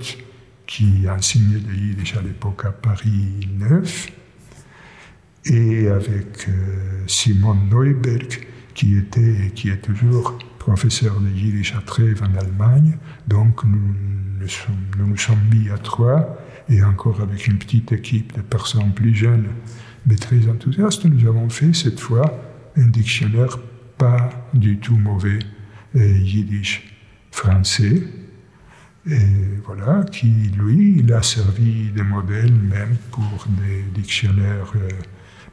qui enseignait le yiddish à l'époque à Paris 9 et avec Simon Neuberg qui était et qui est toujours professeur de Yiddish à Trèves en Allemagne. Donc nous nous, sommes, mis à trois et encore avec une petite équipe de personnes plus jeunes mais très enthousiastes, nous avons fait cette fois un dictionnaire pas du tout mauvais euh, yiddish français. Voilà, qui lui, il a servi de modèle même pour des dictionnaires, euh,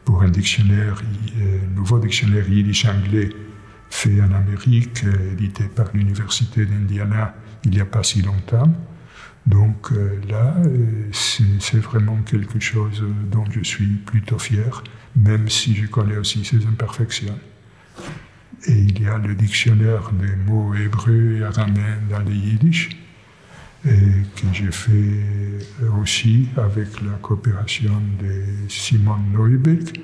pour un dictionnaire, euh, nouveau dictionnaire yiddish anglais fait en Amérique, euh, édité par l'Université d'Indiana il n'y a pas si longtemps. Donc euh, là, c'est vraiment quelque chose dont je suis plutôt fier, même si je connais aussi ses imperfections. Et il y a le dictionnaire des mots hébreux et araméens dans le yiddish, et que j'ai fait aussi avec la coopération de Simon Neubeck,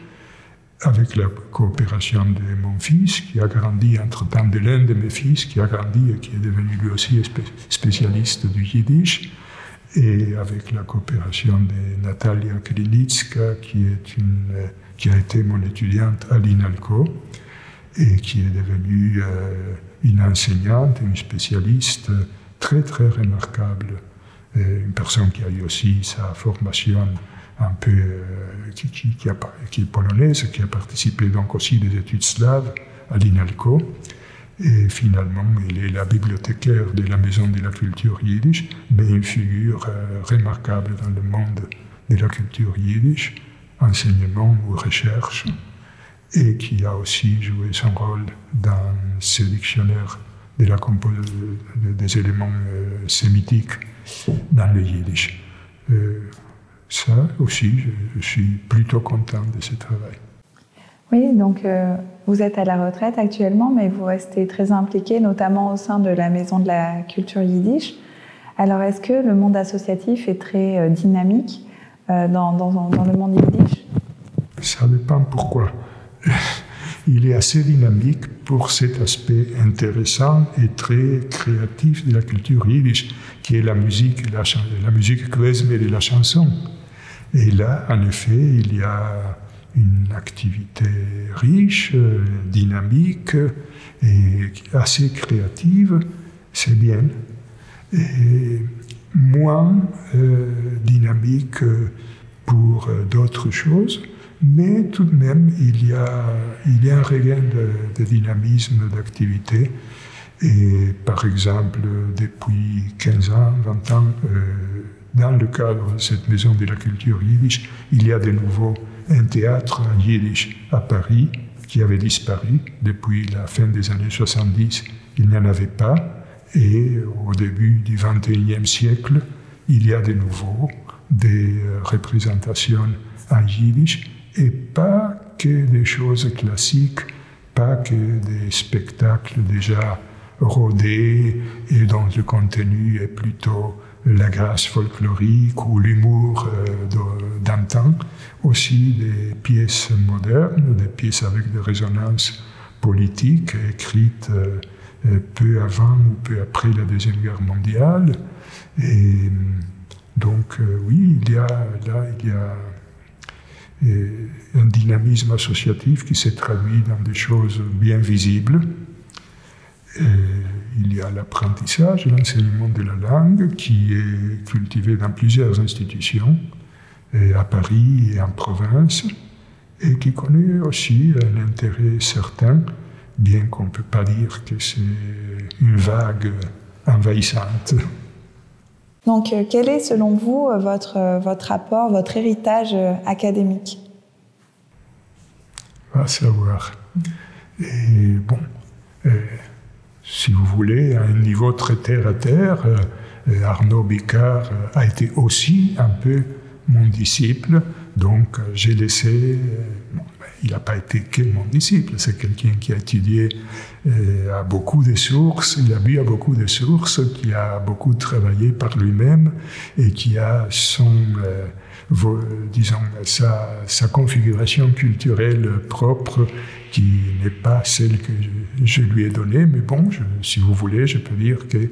avec la coopération de mon fils, qui a grandi entre-temps de l'un de mes fils, qui a grandi et qui est devenu lui aussi spécialiste du yiddish, et avec la coopération de Natalia Krilitska, qui, est une, qui a été mon étudiante à l'INALCO et qui est devenue euh, une enseignante, une spécialiste très très remarquable, une personne qui a eu aussi sa formation un peu euh, qui, est polonaise, qui a participé donc aussi des études slaves à l'INALCO. Et finalement, il est la bibliothécaire de la Maison de la Culture Yiddish, mais une figure euh, remarquable dans le monde de la culture yiddish, enseignement ou recherche, et qui a aussi joué son rôle dans ce dictionnaire de la des éléments euh, sémitiques dans le yiddish. Euh, ça aussi, je, suis plutôt content de ce travail. Oui, donc euh, vous êtes à la retraite actuellement, mais vous restez très impliqué, notamment au sein de la Maison de la Culture Yiddish. Alors, est-ce que le monde associatif est très dynamique dans, dans, dans, le monde yiddish? Ça dépend pourquoi il est assez dynamique pour cet aspect intéressant et très créatif de la culture yiddish, qui est la musique, la, la musique klezmer et la chanson. Et là, en effet, il y a une activité riche, dynamique et assez créative, c'est bien. Et moins euh, dynamique pour d'autres choses mais tout de même, il y a, un regain de, dynamisme, d'activité. Et par exemple, depuis 15 ans, 20 ans, euh, dans le cadre de cette maison de la culture yiddish, il y a de nouveau un théâtre en yiddish à Paris qui avait disparu depuis la fin des années 70. Il n'y en avait pas. Et au début du 21e siècle, il y a de nouveau des euh, représentations en yiddish et pas que des choses classiques, pas que des spectacles déjà rodés et dont le contenu est plutôt la grâce folklorique ou l'humour euh, d'antan, aussi des pièces modernes, des pièces avec des résonances politiques écrites euh, euh, peu avant ou peu après la Deuxième Guerre mondiale. Et donc oui, il y a là, il y a un dynamisme associatif qui s'est traduit dans des choses bien visibles. il y a l'apprentissage l'enseignement de la langue qui est cultivé dans plusieurs institutions, à Paris et en province, et qui connaît aussi un intérêt certain, bien qu'on ne peut pas dire que c'est une vague envahissante. Donc, euh, quel est selon vous euh, votre, euh, votre rapport, votre héritage académique À savoir. Et bon, si vous voulez, à un niveau très terre à terre, Arnaud Bicard a été aussi un peu mon disciple, donc j'ai laissé il n'a pas été que mon disciple, c'est quelqu'un qui a étudié euh, à beaucoup de sources, il a bu à beaucoup de sources, qui a beaucoup travaillé par lui-même et qui a son, euh, disons, sa, configuration culturelle propre qui n'est pas celle que je, lui ai donnée, mais bon, si vous voulez, je peux dire que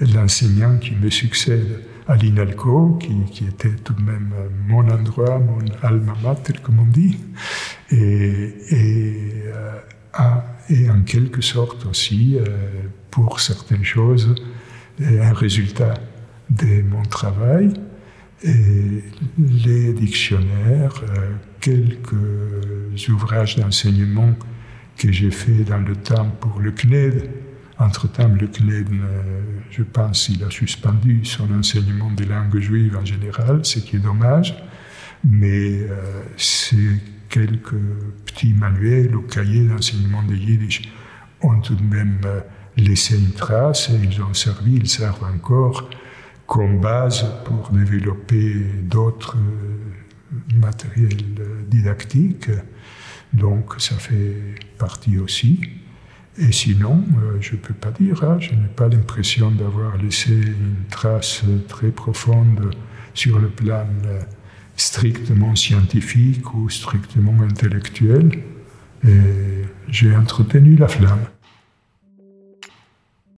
l'enseignant qui me succède à l'INALCO, qui, qui, était tout de même mon endroit, mon alma mater, comme on dit, et, et, euh, en quelque sorte aussi, euh, pour certaines choses, un résultat de mon travail. Et les dictionnaires, euh, quelques ouvrages d'enseignement que j'ai fait dans le temps pour le CNED, entre-temps, le CNED, je pense, il a suspendu son enseignement des langues juives en général, ce qui est dommage, mais c'est quelques petits manuels ou cahiers d'enseignement de yiddish ont tout de même euh, laissé une trace et ils ont servi, ils servent encore comme base pour développer d'autres euh, matériels didactiques. Donc ça fait partie aussi. Et sinon, euh, je ne peux pas dire, hein, je n'ai pas l'impression d'avoir laissé une trace très profonde sur le plan euh, strictement scientifique ou strictement intellectuel. Et j'ai entretenu la flamme.